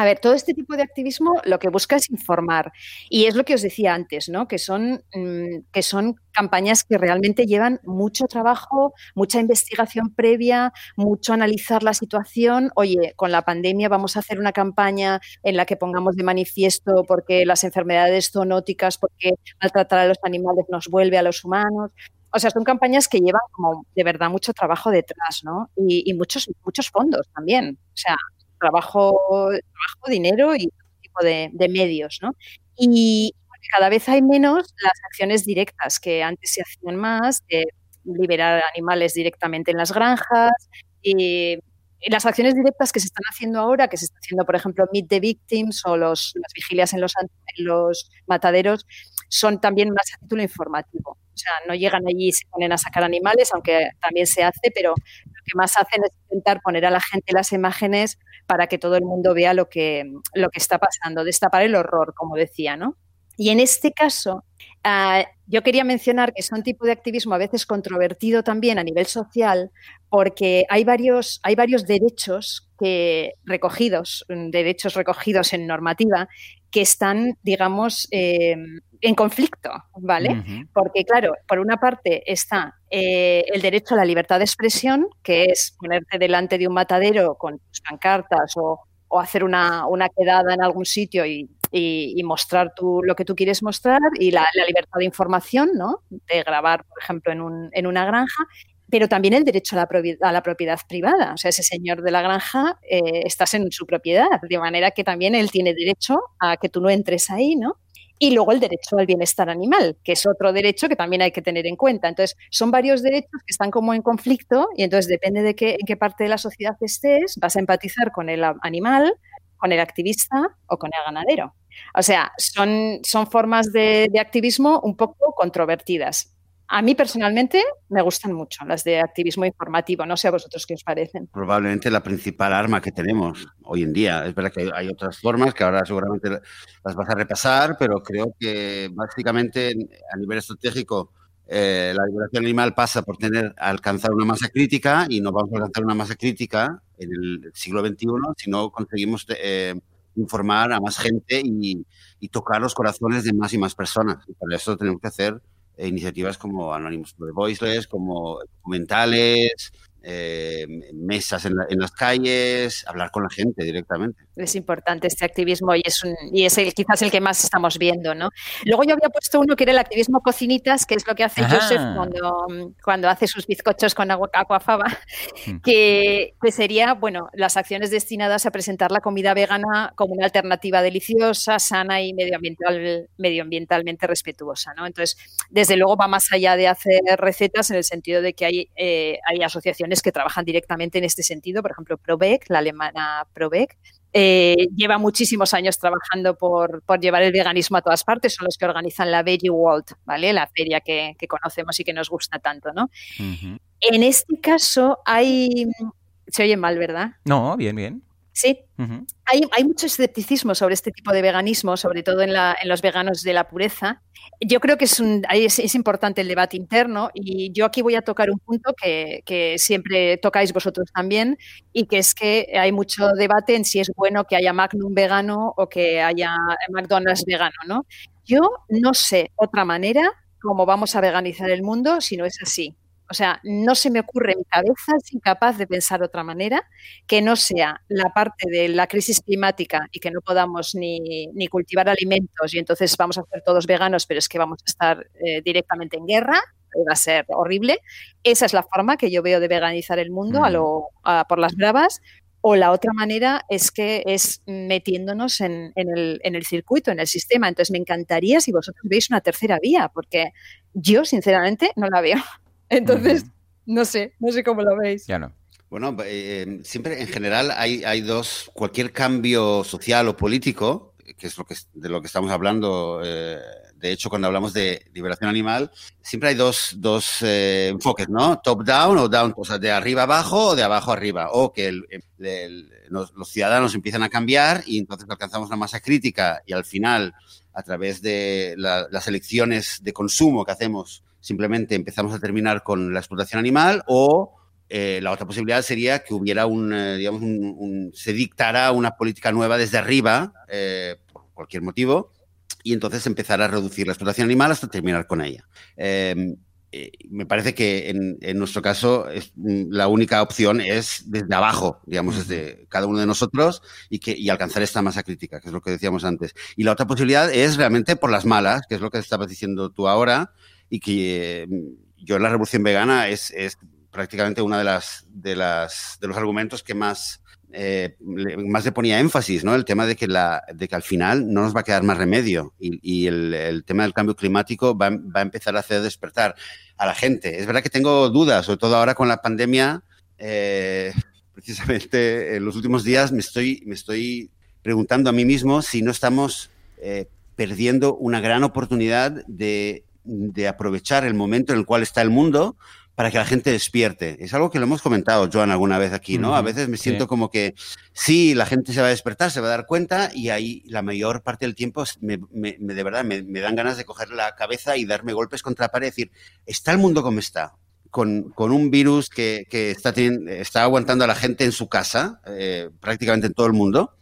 A ver, todo este tipo de activismo lo que busca es informar. Y es lo que os decía antes, ¿no? Que son, mm, que son campañas que realmente llevan mucho trabajo, mucha investigación previa, mucho analizar la situación. Oye, con la pandemia vamos a hacer una campaña en la que pongamos de manifiesto porque las enfermedades zoonóticas, porque maltratar a los animales nos vuelve a los humanos. O sea, son campañas que llevan como de verdad mucho trabajo detrás, ¿no? Y, y muchos, muchos fondos también. O sea, trabajo, trabajo dinero y todo tipo de, de medios, ¿no? Y cada vez hay menos las acciones directas que antes se hacían más, de liberar animales directamente en las granjas. Y, y las acciones directas que se están haciendo ahora, que se está haciendo, por ejemplo, Meet the Victims o los, las vigilias en los, en los mataderos, son también más a título informativo. O sea, no llegan allí y se ponen a sacar animales, aunque también se hace, pero que más hacen es intentar poner a la gente las imágenes para que todo el mundo vea lo que, lo que está pasando, destapar el horror, como decía, ¿no? Y en este caso, uh, yo quería mencionar que es un tipo de activismo a veces controvertido también a nivel social, porque hay varios, hay varios derechos que, recogidos, derechos recogidos en normativa, que están, digamos, eh, en conflicto, ¿vale? Uh -huh. Porque, claro, por una parte está eh, el derecho a la libertad de expresión, que es ponerte delante de un matadero con tus pancartas o o hacer una, una quedada en algún sitio y, y, mostrar tú, lo que tú quieres mostrar y la, libertad de información, ¿no? De grabar, por ejemplo, en, un, en una granja pero también el derecho a la, propiedad, a la, propiedad privada. O sea, ese señor de la granja eh, estás en su propiedad, de manera que también él tiene derecho a que tú no entres ahí, ¿no? Y luego el derecho al bienestar animal, que es otro derecho que también hay que tener en cuenta. Entonces, son varios derechos que están como en conflicto y entonces depende de qué, en qué parte de la sociedad estés, vas a empatizar con el animal, con el activista o con el ganadero. O sea, son, son formas de, de activismo un poco controvertidas. A mí personalmente me gustan mucho las de activismo informativo. No sé a vosotros qué os parecen. Probablemente la principal arma que tenemos hoy en día. Es verdad que hay otras formas que ahora seguramente las vas a repasar, pero creo que básicamente a nivel estratégico eh, la liberación animal pasa por tener alcanzar una masa crítica y no vamos a alcanzar una masa crítica en el siglo XXI si no conseguimos eh, informar a más gente y, tocar los corazones de más y más personas. Y eso tenemos que hacer iniciativas como Anonymous Voiceless, como documentales, eh, mesas en, las calles, hablar con la gente directamente. Es importante este activismo y es, y es el, quizás el que más estamos viendo, ¿no? Luego yo había puesto uno que era el activismo cocinitas, que es lo que hace Joseph cuando, cuando hace sus bizcochos con agua, aquafaba, hmm. que, que, sería, bueno, las acciones destinadas a presentar la comida vegana como una alternativa deliciosa, sana y medioambiental, medioambientalmente respetuosa, ¿no? Entonces, desde luego va más allá de hacer recetas en el sentido de que hay, eh, hay asociaciones que trabajan directamente en este sentido, por ejemplo, Probec, la alemana Probec, eh, lleva muchísimos años trabajando por, llevar el veganismo a todas partes, son los que organizan la Veggie World, ¿vale? La feria que, conocemos y que nos gusta tanto, ¿no? En este caso hay... Se oye mal, ¿verdad? No, bien, bien. Sí, hay, mucho escepticismo sobre este tipo de veganismo, sobre todo en, los veganos de la pureza. Yo creo que es, es, importante el debate interno y yo aquí voy a tocar un punto que, siempre tocáis vosotros también y que es que hay mucho debate en si es bueno que haya Magnum vegano o que haya McDonald's vegano. ¿no? Yo no sé otra manera cómo vamos a veganizar el mundo si no es así. O sea, no se me ocurre en mi cabeza, es incapaz de pensar otra manera que no sea la parte de la crisis climática y que no podamos ni, cultivar alimentos y entonces vamos a ser todos veganos, pero es que vamos a estar eh, directamente en guerra, va a ser horrible. Esa es la forma que yo veo de veganizar el mundo a lo, por las bravas. O la otra manera es que es metiéndonos en, el, en el circuito, en el sistema. Entonces me encantaría si vosotros veis una tercera vía, porque yo sinceramente no la veo. Entonces, no sé, no sé cómo lo veis. Ya no. Bueno, eh, siempre en general hay, hay, dos, cualquier cambio social o político, que es lo que, de lo que estamos hablando, eh, de hecho cuando hablamos de liberación animal, siempre hay dos, dos eh, enfoques, ¿no? Top-down o down, o sea, de arriba abajo o de abajo arriba, o que los, ciudadanos empiezan a cambiar y entonces alcanzamos una masa crítica y al final, a través de las elecciones de consumo que hacemos, simplemente empezamos a terminar con la explotación animal o eh, la otra posibilidad sería que hubiera un, eh, digamos, un, se dictara una política nueva desde arriba, eh, por cualquier motivo, y entonces empezar a reducir la explotación animal hasta terminar con ella. Em, me parece que en, nuestro caso mm, la única opción es desde abajo, digamos, desde cada uno de nosotros y, que, y alcanzar esta masa crítica, que es lo que decíamos antes. Y la otra posibilidad es realmente por las malas, que es lo que estabas diciendo tú ahora, y que mm, yo en la revolución vegana es, es prácticamente uno de, las, de, las, de los argumentos que más, eh, más le ponía énfasis, ¿no? El tema de que, la, de que al final no nos va a quedar más remedio y, el, tema del cambio climático va, va, a empezar a hacer despertar a la gente. Es verdad que tengo dudas, sobre todo ahora con la pandemia. Eh, precisamente en los últimos días me estoy, me estoy preguntando a mí mismo si no estamos eh, perdiendo una gran oportunidad de de aprovechar el momento en el cual está el mundo para que la gente despierte. Es algo que lo hemos comentado, Joan, alguna vez aquí, ¿no? a veces me siento como que sí, la gente se va a despertar, se va a dar cuenta y ahí la mayor parte del tiempo me, de verdad me, dan ganas de coger la cabeza y darme golpes contra la pared y decir, ¿está el mundo como está? Con, un virus que, está, está aguantando a la gente en su casa, eh, prácticamente en todo el mundo,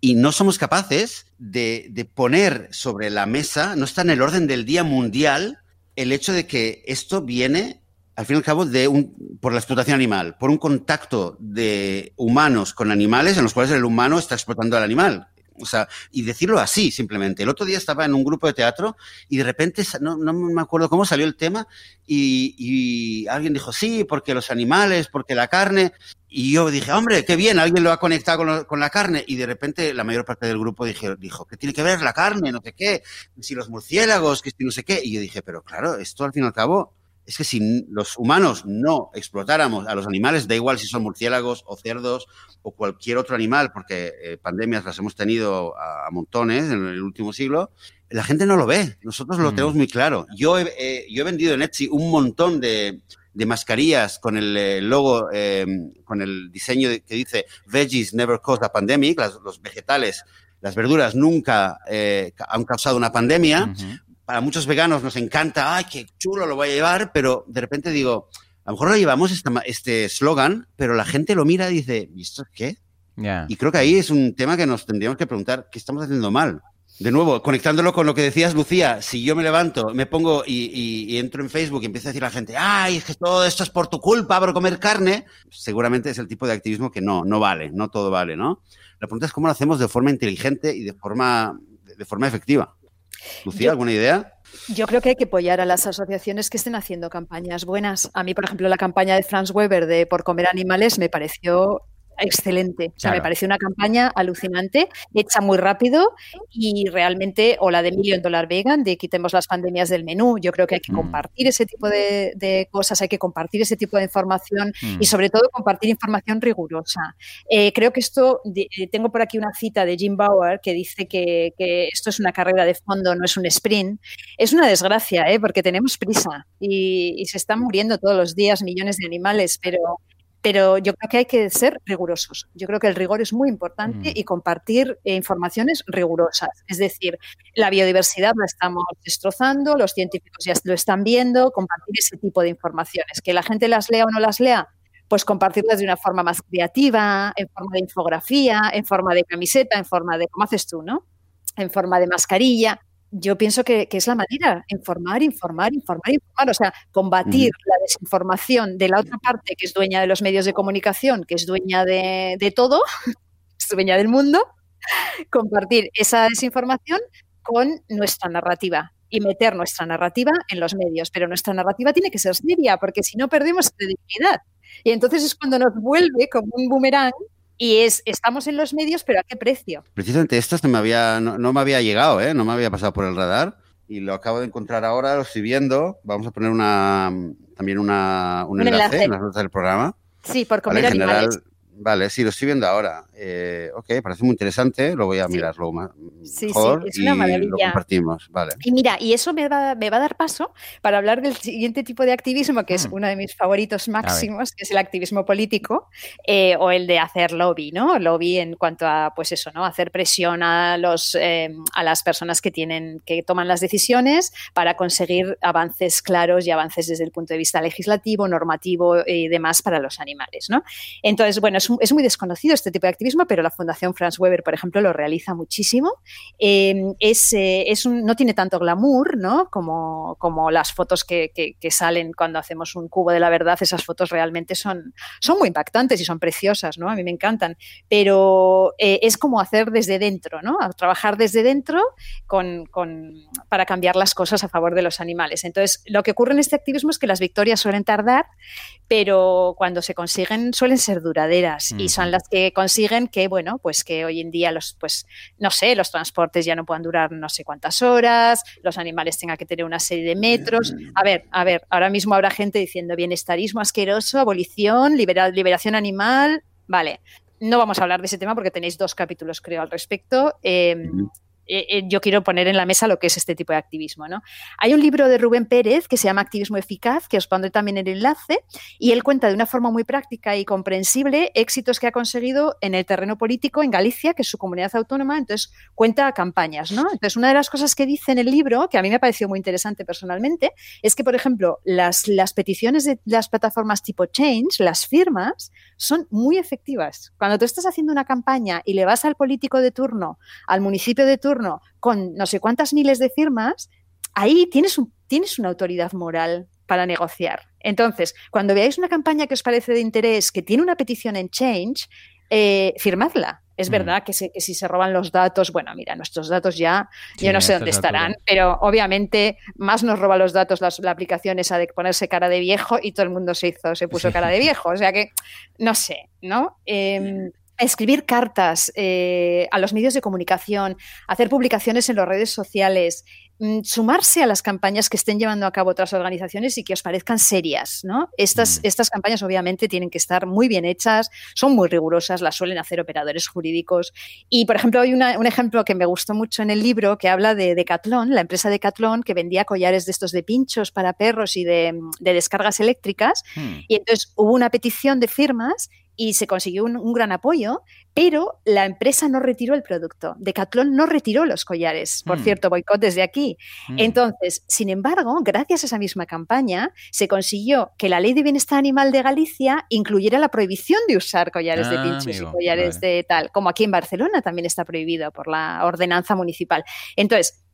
y no somos capaces de, poner sobre la mesa, no está en el orden del día mundial, el hecho de que esto viene al fin y al cabo, de un, por la explotación animal, por un contacto de humanos con animales en los cuales el humano está explotando al animal. O sea, y decirlo así, simplemente. El otro día estaba en un grupo de teatro y de repente, no, no me acuerdo cómo salió el tema, y, alguien dijo, sí, porque los animales, porque la carne. Y yo dije, hombre, qué bien, alguien lo ha conectado con, la carne. Y de repente la mayor parte del grupo dijo, ¿qué tiene que ver la carne? No sé qué, si los murciélagos, que si no sé qué. Y yo dije, pero claro, esto al fin y al cabo es que si los humanos no explotáramos a los animales, da igual si son murciélagos o cerdos o cualquier otro animal, porque eh, pandemias las hemos tenido a, a, montones en el último siglo, la gente no lo ve. Nosotros lo mm. tenemos muy claro. Yo he, eh, yo he vendido en Etsy un montón de, de mascarillas con el eh, logo, eh, con el diseño que dice Veggies never caused a pandemic, las, los vegetales, las verduras nunca eh, han causado una pandemia. Uh -huh para muchos veganos nos encanta, ay, qué chulo lo voy a llevar, pero de repente digo, a lo mejor lo llevamos este eslogan, pero la gente lo mira y dice, ¿y esto es qué? Yeah. Y creo que ahí es un tema que nos tendríamos que preguntar, ¿qué estamos haciendo mal? De nuevo, conectándolo con lo que decías, Lucía, si yo me levanto, me pongo y, y, y, entro en Facebook y empiezo a decir a la gente, ay, es que todo esto es por tu culpa, por comer carne, seguramente es el tipo de activismo que no, no vale, no todo vale, ¿no? La pregunta es cómo lo hacemos de forma inteligente y de forma, de forma efectiva. Lucía, ¿alguna idea? Yo creo que hay que apoyar a las asociaciones que estén haciendo campañas buenas. A mí, por ejemplo, la campaña de Franz Weber de Por comer animales me pareció excelente. O sea, claro. me pareció una campaña alucinante, hecha muy rápido y realmente, o la de Million Dollar Vegan, de quitemos las pandemias del menú. Yo creo que hay que mm. compartir ese tipo de, de, cosas, hay que compartir ese tipo de información mm. y sobre todo compartir información rigurosa. Eh, creo que esto, de, eh, tengo por aquí una cita de Jim Bauer que dice que, que, esto es una carrera de fondo, no es un sprint. Es una desgracia, ¿eh? porque tenemos prisa y, y se están muriendo todos los días millones de animales, pero pero yo creo que hay que ser rigurosos. Yo creo que el rigor es muy importante mm. y compartir eh, informaciones rigurosas. Es decir, la biodiversidad la estamos destrozando, los científicos ya lo están viendo, compartir ese tipo de informaciones. Que la gente las lea o no las lea, pues compartirlas de una forma más creativa, en forma de infografía, en forma de camiseta, en forma de, ¿cómo haces tú, no? En forma de mascarilla yo pienso que, que, es la manera, informar, informar, informar, informar, o sea, combatir la desinformación de la otra parte que es dueña de los medios de comunicación, que es dueña de, de todo, es dueña del mundo, compartir esa desinformación con nuestra narrativa y meter nuestra narrativa en los medios, pero nuestra narrativa tiene que ser seria, porque si no perdemos credibilidad. Y entonces es cuando nos vuelve como un boomerang y es, estamos en los medios, pero ¿a qué precio? Precisamente esto no me había, no, no me había llegado, ¿eh? no me había pasado por el radar y lo acabo de encontrar ahora, lo estoy viendo. Vamos a poner una, también una, un, un enlace, enlace, en las notas del programa. Sí, por comer vale, en general, animales. Vale, sí, lo estoy viendo ahora. Eh, ok, parece muy interesante, lo voy a sí. mirar luego más. Sí, mejor sí, es una maravilla. Lo compartimos, vale. Y mira, y eso me va, me va a dar paso para hablar del siguiente tipo de activismo, que es mm. uno de mis favoritos máximos, que es el activismo político, eh, o el de hacer lobby, ¿no? Lobby en cuanto a, pues eso, ¿no? Hacer presión a, los, eh, a las personas que tienen, que toman las decisiones para conseguir avances claros y avances desde el punto de vista legislativo, normativo y demás para los animales, ¿no? Entonces, bueno, es, muy desconocido este tipo de activismo, pero la Fundación Franz Weber, por ejemplo, lo realiza muchísimo. Eh, es, eh, no tiene tanto glamour ¿no? como, las fotos que, salen cuando hacemos un cubo de la verdad. Esas fotos realmente son, son muy impactantes y son preciosas, ¿no? a mí me encantan, pero eh, es como hacer desde dentro, ¿no? A trabajar desde dentro para cambiar las cosas a favor de los animales. Entonces, lo que ocurre en este activismo es que las victorias suelen tardar, pero cuando se consiguen suelen ser duraderas y son las que consiguen que, bueno, pues que hoy en día los, pues, no sé, los transportes ya no puedan durar no sé cuántas horas, los animales tengan que tener una serie de metros. A ver, a ver, ahora mismo habrá gente diciendo bienestarismo asqueroso, abolición, libera, liberación animal. Vale, no vamos a hablar de ese tema porque tenéis dos capítulos, creo, al respecto. Eh, eh, yo quiero poner en la mesa lo que es este tipo de activismo. ¿no? Hay un libro de Rubén Pérez que se llama Activismo Eficaz, que os pondré también el enlace, y él cuenta de una forma muy práctica y comprensible éxitos que ha conseguido en el terreno político en Galicia, que es su comunidad autónoma, entonces cuenta campañas. ¿no? Entonces, una de las cosas que dice en el libro, que a mí me ha parecido muy interesante personalmente, es que, por ejemplo, las, las peticiones de las plataformas tipo Change, las firmas, son muy efectivas. Cuando tú estás haciendo una campaña y le vas al político de turno, al municipio de turno, con no sé cuántas miles de firmas, ahí tienes, un, tienes una autoridad moral para negociar. Entonces, cuando veáis una campaña que os parece de interés, que tiene una petición en Change, eh, firmadla. Es mm. verdad que, si se roban los datos, bueno, mira, nuestros datos ya, yo no sé dónde estarán, pero obviamente más nos roba los datos la, aplicación esa de ponerse cara de viejo y todo el mundo se hizo, se puso cara de viejo. O sea que, no sé, ¿no? Em, escribir cartas eh, a los medios de comunicación, hacer publicaciones en las redes sociales, mm, sumarse a las campañas que estén llevando a cabo otras organizaciones y que os parezcan serias. ¿no? Estas, mm. estas campañas obviamente tienen que estar muy bien hechas, son muy rigurosas, las suelen hacer operadores jurídicos. Y, por ejemplo, hay un ejemplo que me gustó mucho en el libro que habla de Decathlon, la empresa Decathlon que vendía collares de estos de pinchos para perros y de, descargas eléctricas. Hmm. Y entonces hubo una petición de firmas y se consiguió un, gran apoyo, pero la empresa no retiró el producto. Decathlon no retiró los collares, por hmm. cierto, boicot desde aquí. Hmm. Entonces, sin embargo, gracias a esa misma campaña, se consiguió que la Ley de Bienestar Animal de Galicia incluyera la prohibición de usar collares de ah, pinchos y collares de tal, como aquí en Barcelona también está prohibido por la ordenanza municipal. Entonces,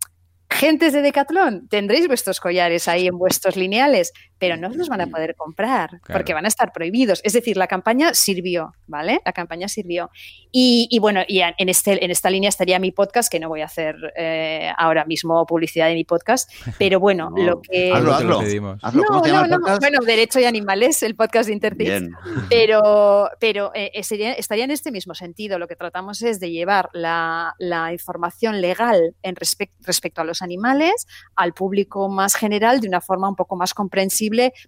Gentes de Decathlon, tendréis vuestros collares ahí en vuestros lineales, pero no os los van a poder comprar porque van a estar prohibidos. Es decir, la campaña sirvió, ¿vale? La campaña sirvió. Y, bueno, y en, este, en esta línea estaría mi podcast, que no voy a hacer eh, ahora mismo publicidad de mi podcast, pero bueno, lo que... Hazlo, hazlo. no, no, no, bueno, Derecho y Animales, el podcast de Intercis. Pero, pero eh, estaría en este mismo sentido. Lo que tratamos es de llevar la, información legal en respecto a los animales al público más general de una forma un poco más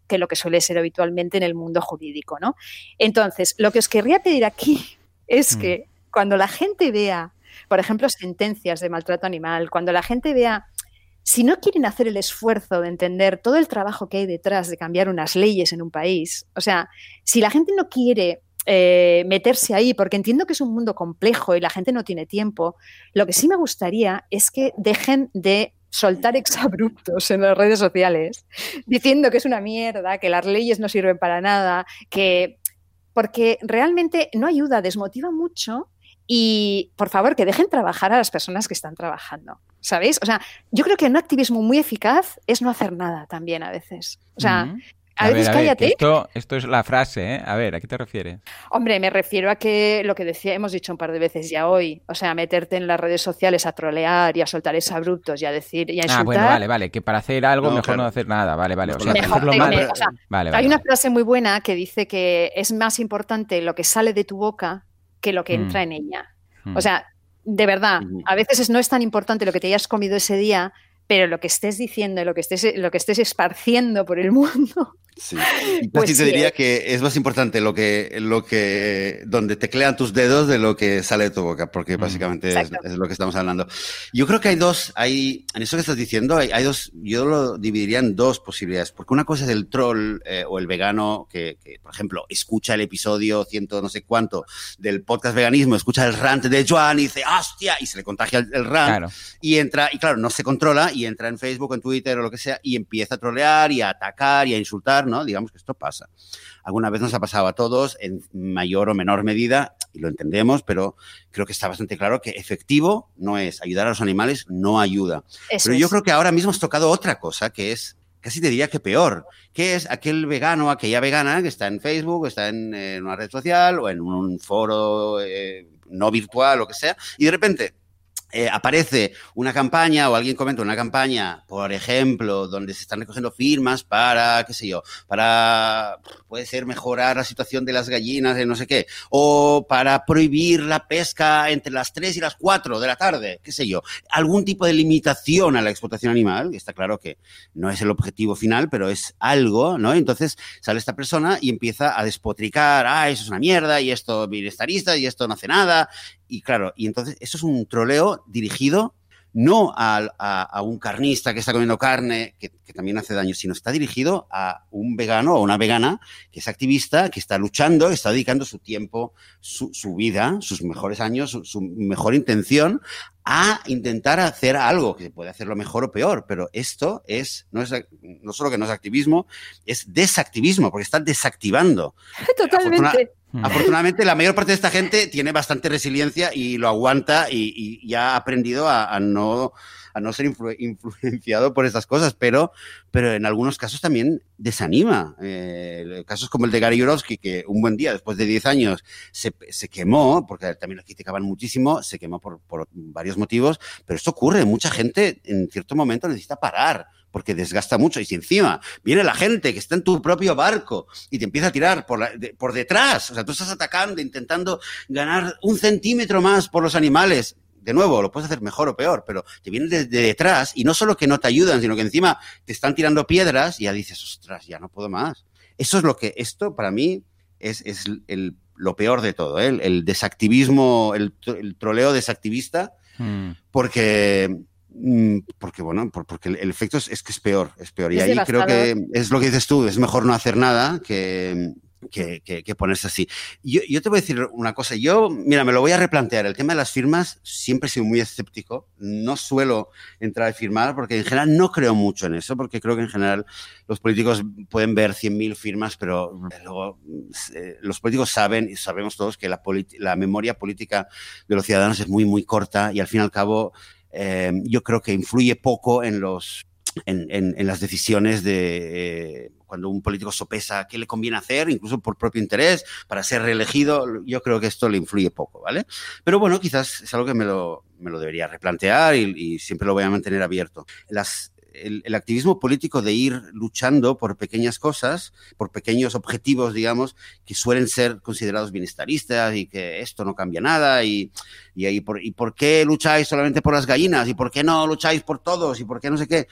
que lo que suele ser habitualmente en el mundo jurídico. ¿no? Entonces, lo que os querría pedir aquí es mm. que cuando la gente vea, por ejemplo, sentencias de maltrato animal, cuando la gente vea si no quieren hacer el esfuerzo de entender todo el trabajo que hay detrás de cambiar unas leyes en un país, o sea, si la gente no quiere eh, meterse ahí, porque entiendo que es un mundo complejo y la gente no tiene tiempo, lo que sí me gustaría es que dejen de soltar exabruptos en las redes sociales diciendo que es una mierda, que las leyes no sirven para nada, que porque realmente no ayuda, desmotiva mucho y por favor que dejen trabajar a las personas que están trabajando. ¿Sabéis? O sea, yo creo que un activismo muy eficaz es no hacer nada también a veces. O sea, a, ver, cállate. esto, esto es la frase, ¿eh? A ver, ¿a qué te refieres? Hombre, me refiero a que lo que decía, hemos dicho un par de veces ya hoy, o sea, meterte en las redes sociales a trolear y a soltar abruptos y a decir y a insultar. Ah, bueno, vale, vale, que para hacer algo mejor no hacer nada, vale, vale. O sea, hay una frase muy buena que dice que es más importante lo que sale de tu boca que lo que entra mm. en ella. O mm. sea, de verdad, a veces no es tan importante lo que te hayas comido ese día, pero lo que estés diciendo, lo que estés, lo que estés esparciendo por el mundo Sí. Pues te diría que es más importante lo que, lo que, donde teclean tus dedos de lo que sale de tu boca, porque básicamente es, lo que estamos hablando. Yo creo que hay dos, hay, en eso que estás diciendo, hay, dos, yo lo dividiría en dos posibilidades, porque una cosa es el troll eh, o el vegano que, por ejemplo, escucha el episodio ciento no sé cuánto del podcast veganismo, escucha el rant de Joan y dice, hostia, y se le contagia el, rant, y entra, y claro, no se controla, y entra en Facebook, en Twitter o lo que sea, y empieza a trolear y a atacar y a insultar ¿no? Digamos que esto pasa. Alguna vez nos ha pasado a todos en mayor o menor medida y lo entendemos, pero creo que está bastante claro que efectivo no es ayudar a los animales, no ayuda. pero yo creo que ahora mismo has tocado otra cosa que es casi te diría que peor, que es aquel vegano, aquella vegana que está en Facebook, está en, una red social o en un foro eh, no virtual, o lo que sea, y de repente eh, aparece una campaña o alguien comenta una campaña, por ejemplo, donde se están recogiendo firmas para, qué sé yo, para, puede ser mejorar la situación de las gallinas de no sé qué, o para prohibir la pesca entre las 3 y las 4 de la tarde, qué sé yo, algún tipo de limitación a la explotación animal, está claro que no es el objetivo final, pero es algo, ¿no? Entonces sale esta persona y empieza a despotricar, ah, eso es una mierda, y esto bienestarista, y esto no hace nada, y claro, y entonces eso es un troleo dirigido no a, un carnista que está comiendo carne, que, también hace daño, sino está dirigido a un vegano o una vegana que es activista, que está luchando, que está dedicando su tiempo, su, vida, sus mejores años, su, mejor intención a intentar hacer algo, que puede hacerlo mejor o peor, pero esto es no, es, no solo que no es activismo, es desactivismo, porque está desactivando. Totalmente Hmm. Afortunadamente, la mayor parte de esta gente tiene bastante resiliencia y lo aguanta y, ya ha aprendido a, no a no ser influenciado por estas cosas, pero, pero en algunos casos también desanima. Eh, casos como el de Gary Yourofsky, que un buen día, después de 10 años, se, se, quemó, porque también lo criticaban muchísimo, se quemó por, por varios motivos, pero esto ocurre. Mucha gente en cierto momento necesita parar porque desgasta mucho. Y si encima viene la gente que está en tu propio barco y te empieza a tirar por, por detrás, o sea, tú estás atacando, intentando ganar un centímetro más por los animales, de nuevo, lo puedes hacer mejor o peor, pero te vienen de, detrás y no solo que no te ayudan, sino que encima te están tirando piedras y ya dices, ostras, ya no puedo más. Eso es lo que, esto para mí es, el, lo peor de todo, ¿eh? el, desactivismo, el, troleo desactivista, hmm. porque porque bueno, porque el efecto es, que es peor, es peor. Y ahí creo que es lo que dices tú, es mejor no hacer nada que, que, ponerse así. Yo, yo, te voy a decir una cosa, yo, mira, me lo voy a replantear. El tema de las firmas siempre he sido muy escéptico, no suelo entrar a firmar porque en general no creo mucho en eso, porque creo que en general los políticos pueden ver 100.000 firmas, pero luego eh, los políticos saben y sabemos todos que la, la memoria política de los ciudadanos es muy, muy corta y al fin y al cabo eh, yo creo que influye poco en los en, en, las decisiones de eh, cuando un político sopesa qué le conviene hacer, incluso por propio interés, para ser reelegido, yo creo que esto le influye poco, ¿vale? Pero bueno, quizás es algo que me lo, me lo debería replantear y, siempre lo voy a mantener abierto. El, activismo político de ir luchando por pequeñas cosas, por pequeños objetivos, digamos, que suelen ser considerados bienestaristas y que esto no cambia nada y, y, y, por, y por qué lucháis solamente por las gallinas y por qué no lucháis por todos y por qué no sé qué.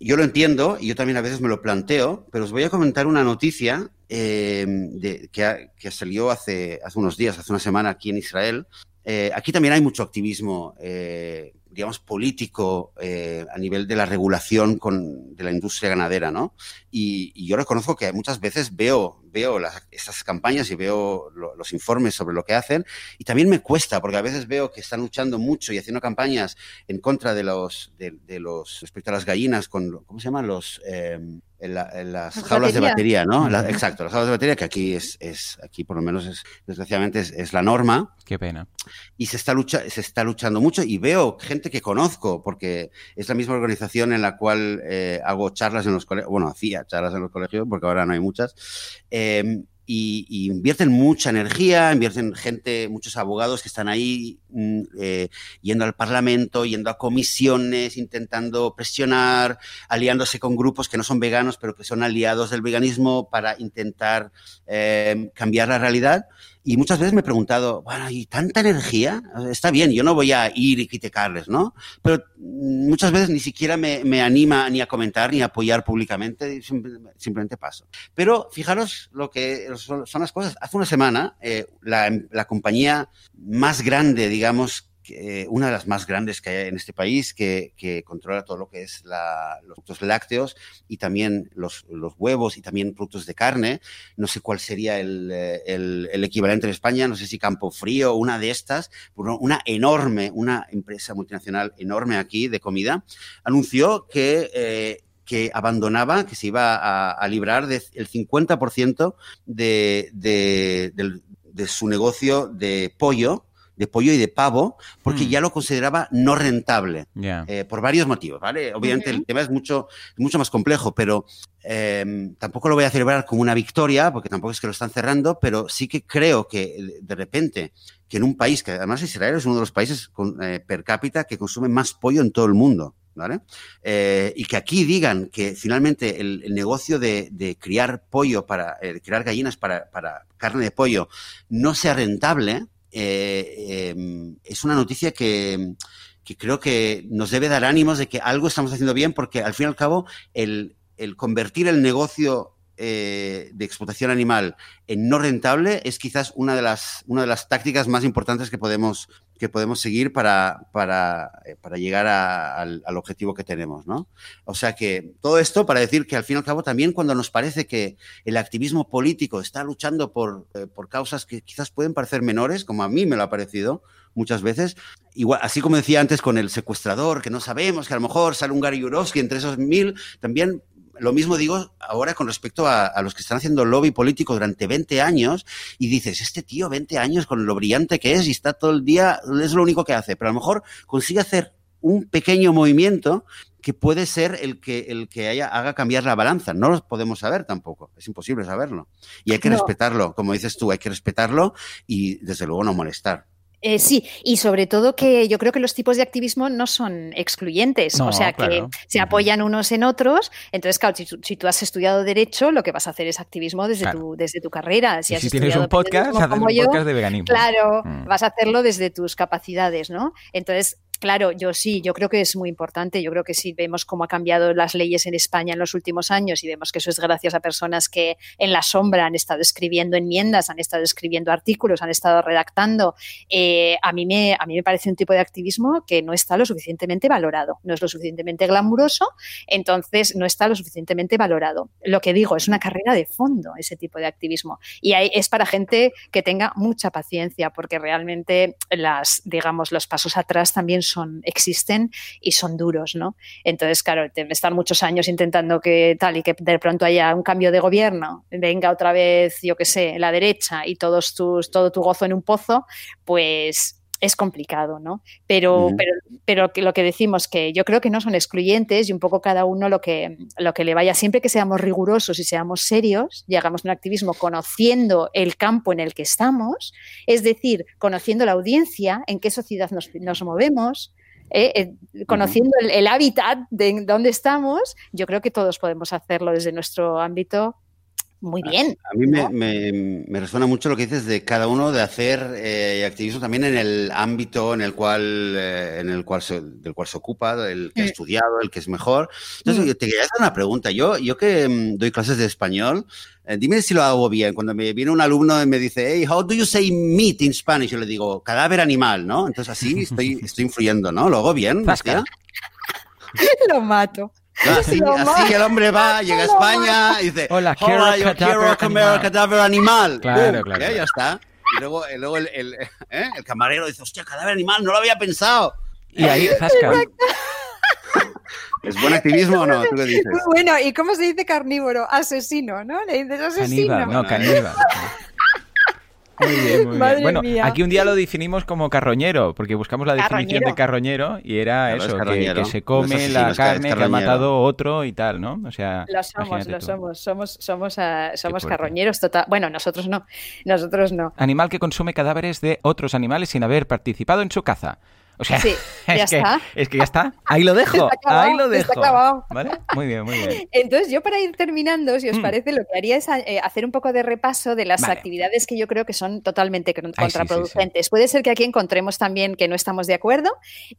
Yo lo entiendo y yo también a veces me lo planteo, pero os voy a comentar una noticia de, que, que, salió hace, hace unos días, hace una semana aquí en Israel. Eh, aquí también hay mucho activismo eh, digamos, político eh, a nivel de la regulación con, de la industria ganadera, ¿no? Y, yo reconozco que muchas veces veo, veo estas campañas y veo los informes sobre lo que hacen y también me cuesta, porque a veces veo que están luchando mucho y haciendo campañas en contra de los, de, los respecto a las gallinas con, ¿cómo se llaman? Los... Eh, en, las jaulas de batería, ¿no? exacto, las jaulas de batería, que aquí es, es aquí por lo menos es, desgraciadamente es, la norma. Qué pena. Y se está, lucha, se está luchando mucho y veo gente que conozco, porque es la misma organización en la cual eh, hago charlas en los colegios, bueno, hacía charlas en los colegios, porque ahora no hay muchas. Eh, y, invierten mucha energía, invierten gente, muchos abogados que están ahí mm, eh, yendo al Parlamento, yendo a comisiones, intentando presionar, aliándose con grupos que no son veganos, pero que son aliados del veganismo para intentar eh, cambiar la realidad. Y muchas veces me he preguntado, bueno, ¿y tanta energía? Está bien, yo no voy a ir y criticarles, ¿no? Pero muchas veces ni siquiera me, me anima ni a comentar ni a apoyar públicamente, simplemente paso. Pero fijaros lo que son, las cosas. Hace una semana, eh, la, la compañía más grande, digamos, una de las más grandes que hay en este país, que, controla todo lo que es los productos lácteos y también los, huevos y también productos de carne. No sé cuál sería el, equivalente en España, no sé si Campo Frío, una de estas, una enorme, una empresa multinacional enorme aquí de comida, anunció que... Eh, que abandonaba, que se iba a, librar del 50% de, de, su negocio de pollo de pollo y de pavo, porque hmm. ya lo consideraba no rentable, eh, por varios motivos, ¿vale? Obviamente el tema es mucho, mucho más complejo, pero em, tampoco lo voy a celebrar como una victoria, porque tampoco es que lo están cerrando, pero sí que creo que eh, de repente, que en un país, que además Israel es uno de los países con, eh, per cápita que consume más pollo en todo el mundo, ¿Vale? y que aquí digan que finalmente el, negocio de, criar pollo para, criar gallinas para, para, carne de pollo no sea rentable, eh, em, es una noticia que, creo que nos debe dar ánimos de que algo estamos haciendo bien, porque al fin y al cabo el, convertir el negocio eh, de explotación animal en no rentable es quizás una de las, una de las tácticas más importantes que podemos que podemos seguir para, para, eh, para llegar al, objetivo que tenemos, ¿no? O sea que todo esto para decir que al fin y al cabo también cuando nos parece que el activismo político está luchando por, eh, por causas que quizás pueden parecer menores, como a mí me lo ha parecido muchas veces, igual, así como decía antes con el secuestrador, que no sabemos, que a lo mejor sale un Gary Yurovsky entre esos mil, también lo mismo digo ahora con respecto a, los que están haciendo lobby político durante 20 años y dices, este tío 20 años con lo brillante que es y está todo el día, es lo único que hace, pero a lo mejor consigue hacer un pequeño movimiento que puede ser el que, el que haya, haga cambiar la balanza. No lo podemos saber tampoco, es imposible saberlo. Y hay que respetarlo, como dices tú, hay que respetarlo y desde luego no molestar. Eh, sí, y sobre todo que yo creo que los tipos de activismo no son excluyentes, o sea que se apoyan unos en otros. Entonces, claro, si, tú has estudiado derecho, lo que vas a hacer es activismo desde, tu, desde tu carrera. Si, tienes un podcast, haces un podcast de veganismo. Claro, mm. vas a hacerlo desde tus capacidades, ¿no? Entonces, Claro, yo sí, yo creo que es muy importante. Yo creo que si vemos cómo ha cambiado las leyes en España en los últimos años y vemos que eso es gracias a personas que en la sombra han estado escribiendo enmiendas, han estado escribiendo artículos, han estado redactando, eh, a, mí me, a mí me parece un tipo de activismo que no está lo suficientemente valorado, no es lo suficientemente glamuroso, entonces no está lo suficientemente valorado. Lo que digo, es una carrera de fondo ese tipo de activismo y es para gente que tenga mucha paciencia porque realmente las, digamos, los pasos atrás también son, existen y son duros, ¿no? Entonces, claro, estar muchos años intentando que tal y que de pronto haya un cambio de gobierno, venga otra vez, yo qué sé, la derecha y todos tus, todo tu gozo en un pozo, pues es complicado, ¿no? Pero, pero, pero lo que decimos que yo creo que no son excluyentes y un poco cada uno lo que, lo que le vaya, siempre que seamos rigurosos y seamos serios y hagamos un activismo conociendo el campo en el que estamos, es decir, conociendo la audiencia, en qué sociedad nos, nos movemos, eh, eh, conociendo el, el, hábitat de donde estamos, yo creo que todos podemos hacerlo desde nuestro ámbito muy bien. A, mí me, resuena mucho lo que dices de cada uno de hacer eh, activismo también en el ámbito en el cual, eh, en el cual se, del cual se ocupa, el que ha mm. estudiado, el que es mejor. Entonces, mm. te quería hacer una pregunta. Yo, yo que mm, doy clases de español, eh, dime si lo hago bien. Cuando me viene un alumno y me dice, hey, how do you say meat in Spanish? Yo le digo, cadáver animal, ¿no? Entonces así estoy, estoy influyendo, ¿no? ¿Lo hago bien? lo mato. Así, así, el hombre va, llega a España y dice, hola, quiero, yo quiero comer cadáver animal. Claro, claro. Ya está. Y luego, luego el, el, ¿eh? el, camarero dice, hostia, cadáver animal, no lo había pensado. Y ahí, zasca. ¿Es buen activismo o no? ¿Tú qué dices? Bueno, ¿y cómo se dice carnívoro? Asesino, ¿no? Le dices asesino. Caníbal, no, caníbal. Muy bien, muy bien. Bueno, aquí un día lo definimos como carroñero, porque buscamos la definición de carroñero y era eso, que, se come la carne que, ha matado otro y tal, ¿no? O sea, lo somos, lo somos, somos, somos, uh, somos carroñeros total. Bueno, nosotros no, nosotros no. Animal que consume cadáveres de otros animales sin haber participado en su caza. O sea, sí, ya es, que, está. es que ya está. Ahí lo dejo. ahí lo dejo. ¿Vale? Muy bien, muy bien. Entonces, yo para ir terminando, si os mm. parece, lo que haría es eh, hacer un poco de repaso de las actividades que yo creo que son totalmente contraproducentes. Puede ser que aquí encontremos también que no estamos de acuerdo.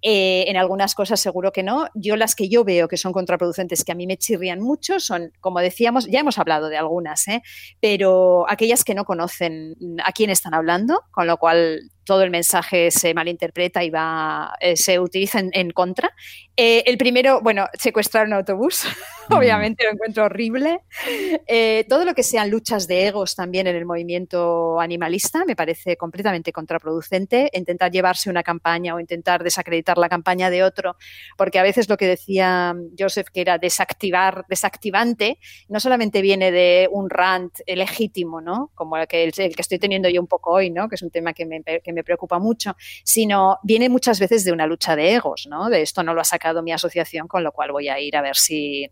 Eh, en algunas cosas seguro que no. Yo las que yo veo que son contraproducentes, que a mí me chirrían mucho, son, como decíamos, ya hemos hablado de algunas, ¿eh? pero aquellas que no conocen a quién están hablando, con lo cual todo el mensaje se malinterpreta y va, eh, se utiliza en, contra. Eh, el primero, bueno, secuestrar un autobús, obviamente lo encuentro horrible. Eh, todo lo que sean luchas de egos también en el movimiento animalista me parece completamente contraproducente. Intentar llevarse una campaña o intentar desacreditar la campaña de otro, porque a veces lo que decía Joseph, que era desactivar, desactivante, no solamente viene de un rant legítimo, ¿no? Como el que, el que estoy teniendo yo un poco hoy, ¿no? Que es un tema que que me me preocupa mucho, sino viene muchas veces de una lucha de egos, ¿no? De esto no lo ha sacado mi asociación, con lo cual voy a ir a ver si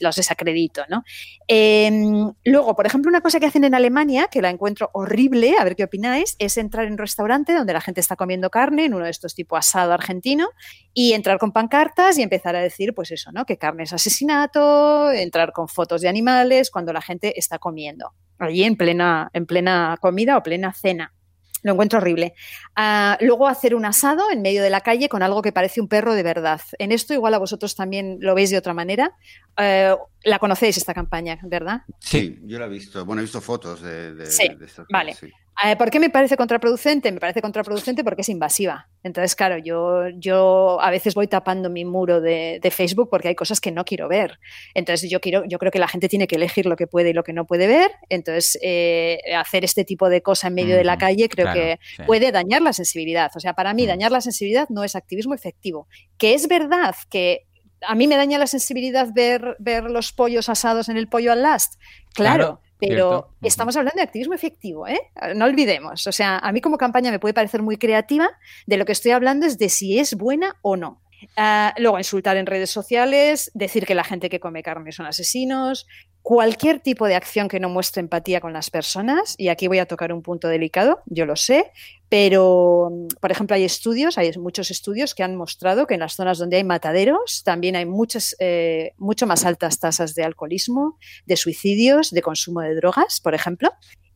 los desacredito, ¿no? Em, luego, por ejemplo, una cosa que hacen en Alemania, que la encuentro horrible, a ver qué opináis, es entrar en un restaurante donde la gente está comiendo carne, en uno de estos tipo asado argentino, y entrar con pancartas y empezar a decir, pues eso, ¿no? Que carne es asesinato, entrar con fotos de animales cuando la gente está comiendo, allí en plena, en plena comida o plena cena. Lo encuentro horrible. Ah, luego hacer un asado en medio de la calle con algo que parece un perro de verdad. En esto igual a vosotros también lo veis de otra manera. Eh, la conocéis esta campaña, ¿verdad? Sí, yo la he visto. Bueno, he visto fotos de, de, sí, vale. Eh, ¿Por qué me parece contraproducente? Me parece contraproducente porque es invasiva. Entonces, claro, yo, yo a veces voy tapando mi muro de, Facebook porque hay cosas que no quiero ver. Entonces, yo, quiero, yo creo que la gente tiene que elegir lo que puede y lo que no puede ver. Entonces, eh, hacer este tipo de cosa en medio de la calle creo que puede dañar la sensibilidad. O sea, para mí, dañar la sensibilidad no es activismo efectivo. Que es verdad que a mí me daña la sensibilidad ver, ver los pollos asados en el pollo al last. Claro, pero estamos hablando de activismo efectivo, ¿eh? No olvidemos. O sea, a mí como campaña me puede parecer muy creativa, de lo que estoy hablando es de si es buena o no. Ah, luego, insultar en redes sociales, decir que la gente que come carne son asesinos, cualquier tipo de acción que no muestre empatía con las personas, y aquí voy a tocar un punto delicado, yo lo sé, pero, por ejemplo, hay estudios, hay muchos estudios que han mostrado que en las zonas donde hay mataderos también hay muchas, eh, mucho más altas tasas de alcoholismo, de suicidios, de consumo de drogas, por ejemplo.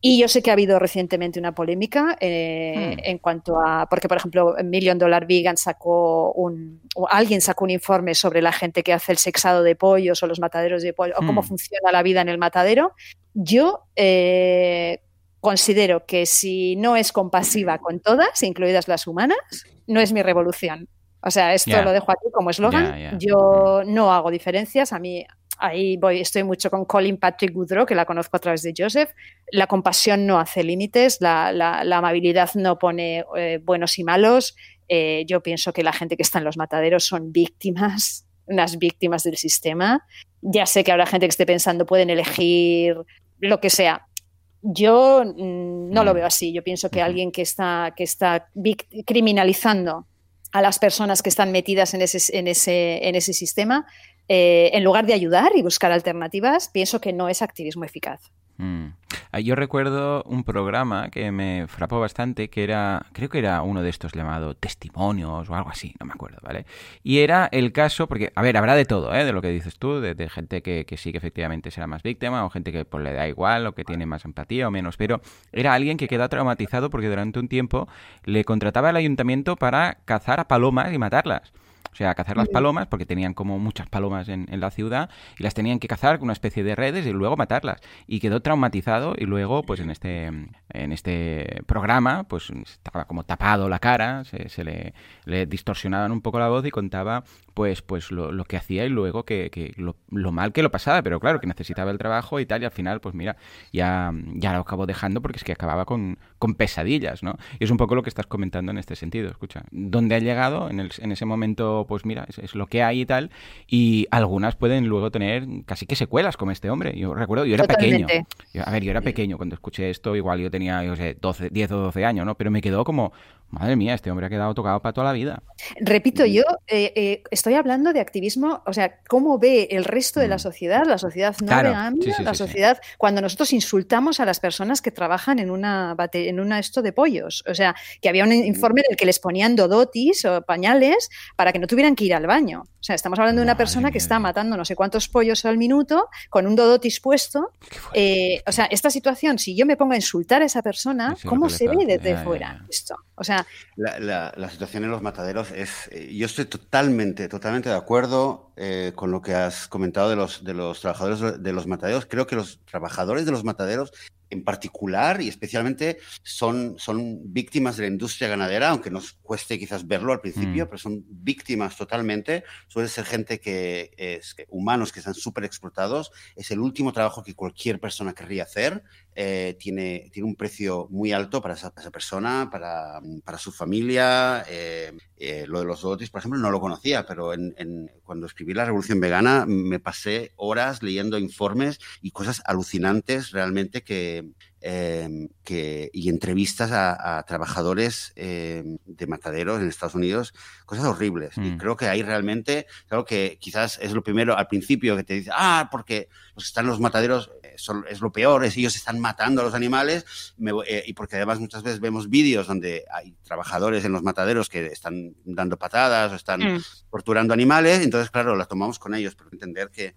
Y yo sé que ha habido recientemente una polémica eh, hmm. en cuanto a, porque por ejemplo Million Dollar Vegan sacó un, o alguien sacó un informe sobre la gente que hace el sexado de pollos o los mataderos de pollo, o cómo hmm. funciona la vida en el matadero. Yo eh, considero que si no es compasiva con todas, incluidas las humanas, no es mi revolución. O sea, esto lo dejo aquí como eslogan. Yo no hago diferencias. A mí ahí voy, estoy mucho con Colin Patrick Goodrow, que la conozco a través de Joseph. La compasión no hace límites, la, amabilidad no pone eh, buenos y malos. Eh, yo pienso que la gente que está en los mataderos son víctimas, unas víctimas del sistema. Ya sé que habrá gente que esté pensando, pueden elegir lo que sea. Yo mm, no lo mm. veo así. Yo pienso que alguien que está, que está criminalizando a las personas que están metidas en ese, en ese, en ese sistema eh, en lugar de ayudar y buscar alternativas, pienso que no es activismo eficaz. Mm. Ah, yo recuerdo un programa que me frapó bastante, que era, creo que era uno de estos llamado testimonios o algo así, no me acuerdo, ¿vale? Y era el caso, porque, a ver, habrá de todo, ¿eh? De lo que dices tú, de, gente que, sí que efectivamente será más víctima o gente que pues, le da igual o que tiene más empatía o menos, pero era alguien que quedó traumatizado porque durante un tiempo le contrataba el ayuntamiento para cazar a palomas y matarlas. O sea, cazar las palomas, porque tenían como muchas palomas en, la ciudad, y las tenían que cazar con una especie de redes y luego matarlas. Y quedó traumatizado y luego, pues en este, en este programa, pues estaba como tapado la cara, se, le, le, distorsionaban un poco la voz y contaba pues, pues lo, lo que hacía y luego que, que lo, lo, mal que lo pasaba, pero claro, que necesitaba el trabajo y tal, y al final, pues mira, ya, ya lo acabó dejando porque es que acababa con, con pesadillas, ¿no? Y es un poco lo que estás comentando en este sentido, escucha, ¿dónde ha llegado en, el, en ese momento pues mira, es, lo que hay y tal. Y algunas pueden luego tener casi que secuelas como este hombre. Yo recuerdo, yo era pequeño. a ver, yo era pequeño cuando escuché esto, igual yo tenía, yo sé, 12, 10 o 12 años, ¿no? Pero me quedó como, Madre mía, este hombre ha quedado tocado para toda la vida. Repito, yo eh, eh, estoy hablando de activismo, o sea, cómo ve el resto de la mm. sociedad, la sociedad no claro, la sociedad, cuando nosotros insultamos a las personas que trabajan en una, en una esto de pollos. O sea, que había un mm. informe en el que les ponían dodotis o pañales para que no tuvieran que ir al baño. O sea, estamos hablando de una persona que está matando no sé cuántos pollos al minuto con un dodotis puesto. Eh, o sea, esta situación, si yo me pongo a insultar a esa persona, ¿cómo se ve desde fuera esto? O sea, la, situación en los mataderos es. Eh, yo estoy totalmente, totalmente de acuerdo eh, con lo que has comentado de los, de los trabajadores de los mataderos. Creo que los trabajadores de los mataderos en particular y especialmente son, son víctimas de la industria ganadera, aunque nos cueste quizás verlo al principio, mm. pero son víctimas totalmente. Suele ser gente que es humanos que están súper explotados. Es el último trabajo que cualquier persona querría hacer. Eh, tiene, tiene un precio muy alto para esa, persona, para, para, su familia. Eh, eh, lo de los dotis, por ejemplo, no lo conocía, pero en, cuando escribí La Revolución Vegana me pasé horas leyendo informes y cosas alucinantes realmente que, Em, que, y entrevistas a, trabajadores em, de mataderos en Estados Unidos, cosas horribles. Y mm. creo que ahí realmente, claro que quizás es lo primero al principio que te dice, ah, porque están los mataderos son, es lo peor, es ellos están matando a los animales, eh, y porque además muchas veces vemos vídeos donde hay trabajadores en los mataderos que están dando patadas o están mm. torturando animales, entonces claro, las tomamos con ellos, pero entender que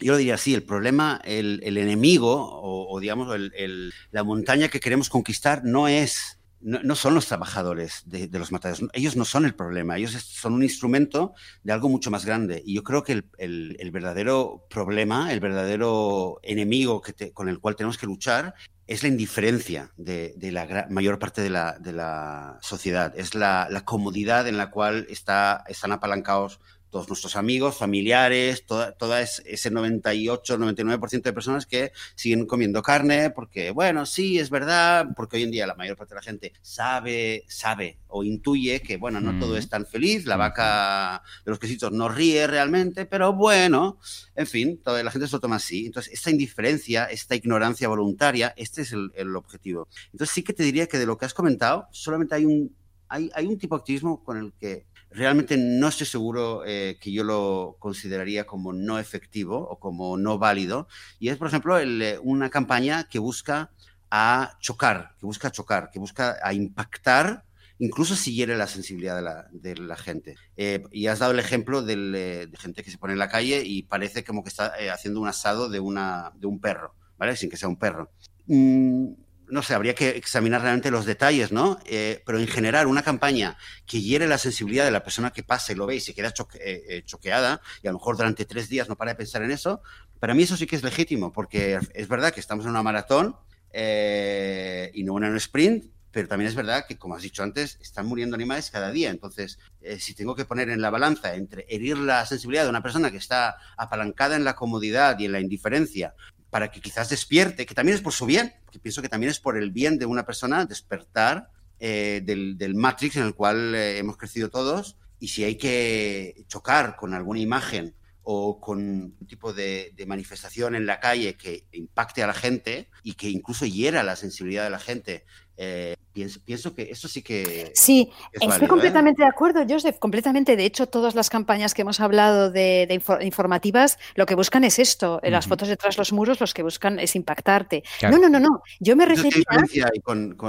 yo lo diría así, el problema, el, enemigo o, digamos el, la montaña que queremos conquistar no es, no, son los trabajadores de, los mataderos, ellos no son el problema, ellos son un instrumento de algo mucho más grande. Y yo creo que el, verdadero problema, el verdadero enemigo que con el cual tenemos que luchar es la indiferencia de, la mayor parte de la, sociedad, es la, comodidad en la cual está, están apalancados todos nuestros amigos, familiares, toda, toda ese 98, 99% de personas que siguen comiendo carne porque, bueno, sí, es verdad, porque hoy en día la mayor parte de la gente sabe, sabe o intuye que, bueno, no todo es tan feliz, la vaca de los quesitos no ríe realmente, pero bueno, en fin, toda la gente se lo toma así. Entonces, esta indiferencia, esta ignorancia voluntaria, este es el, el objetivo. Entonces, sí que te diría que de lo que has comentado, solamente hay un, hay, hay un tipo de activismo con el que realmente no estoy seguro eh, que yo lo consideraría como no efectivo o como no válido. Y es, por ejemplo, eh, una campaña que busca a chocar, que busca chocar, que busca a impactar, incluso si hiere la sensibilidad de la, gente. Eh, y has dado el ejemplo de gente que se pone en la calle y parece como que está haciendo un asado de, una, un perro, ¿vale? Sin que sea un perro. Mm, no sé, habría que examinar realmente los detalles, ¿no? Eh, pero en general, una campaña que hiere la sensibilidad de la persona que pasa y lo ve y se queda eh, eh, choqueada y a lo mejor durante tres días no para de pensar en eso, para mí eso sí que es legítimo, porque es verdad que estamos en una maratón y no en un sprint, pero también es verdad que, como has dicho antes, están muriendo animales cada día. Entonces, si tengo que poner en la balanza entre herir la sensibilidad de una persona que está apalancada en la comodidad y en la indiferencia para que quizás despierte, que también es por su bien, que pienso que también es por el bien de una persona despertar eh, del, Matrix en el cual eh, hemos crecido todos, y si hay que chocar con alguna imagen o con un tipo de, manifestación en la calle que impacte a la gente y que incluso hiera la sensibilidad de la gente eh, pienso, pienso, que eso sí que. Sí, estoy ¿eh? completamente de acuerdo, Joseph, completamente. De hecho, todas las campañas que hemos hablado de, informativas lo que buscan es esto. En las fotos detrás de los muros, los que buscan es impactarte. No, no, no, no. Yo me refería.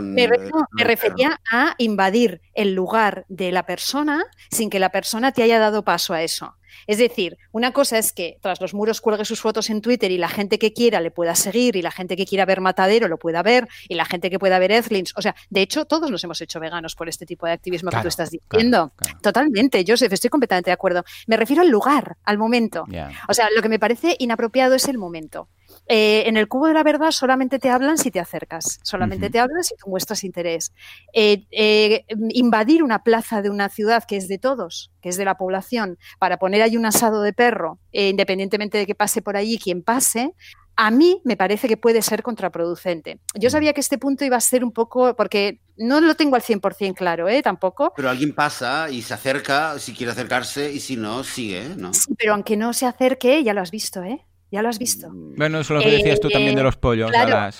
me refería a invadir el lugar de la persona sin que la persona te haya dado paso a eso. Es decir, una cosa es que tras los muros cuelgue sus fotos en Twitter y la gente que quiera le pueda seguir y la gente que quiera ver Matadero lo pueda ver y la gente que pueda ver Ethlins. O sea, de hecho, todos nos hemos hecho veganos por este tipo de activismo que tú estás diciendo. Totalmente, Joseph, estoy completamente de acuerdo. Me refiero al lugar, al momento. O sea, lo que me parece inapropiado es el momento. Eh, en el cubo de la verdad solamente te hablan si te acercas, solamente te hablan si tú muestras interés. Eh, eh, invadir una plaza de una ciudad que es de todos, que es de la población, para poner ahí un asado de perro, independientemente de que pase por allí quien pase, a mí me parece que puede ser contraproducente. Yo sabía que este punto iba a ser un poco, porque no lo tengo al 100% claro, ¿eh? Tampoco. Pero alguien pasa y se acerca, si quiere acercarse, y si no, sigue, ¿no? Sí, pero aunque no se acerque, ya lo has visto, ¿eh? Ya lo has visto. Bueno, eso lo que decías tú también de los pollos,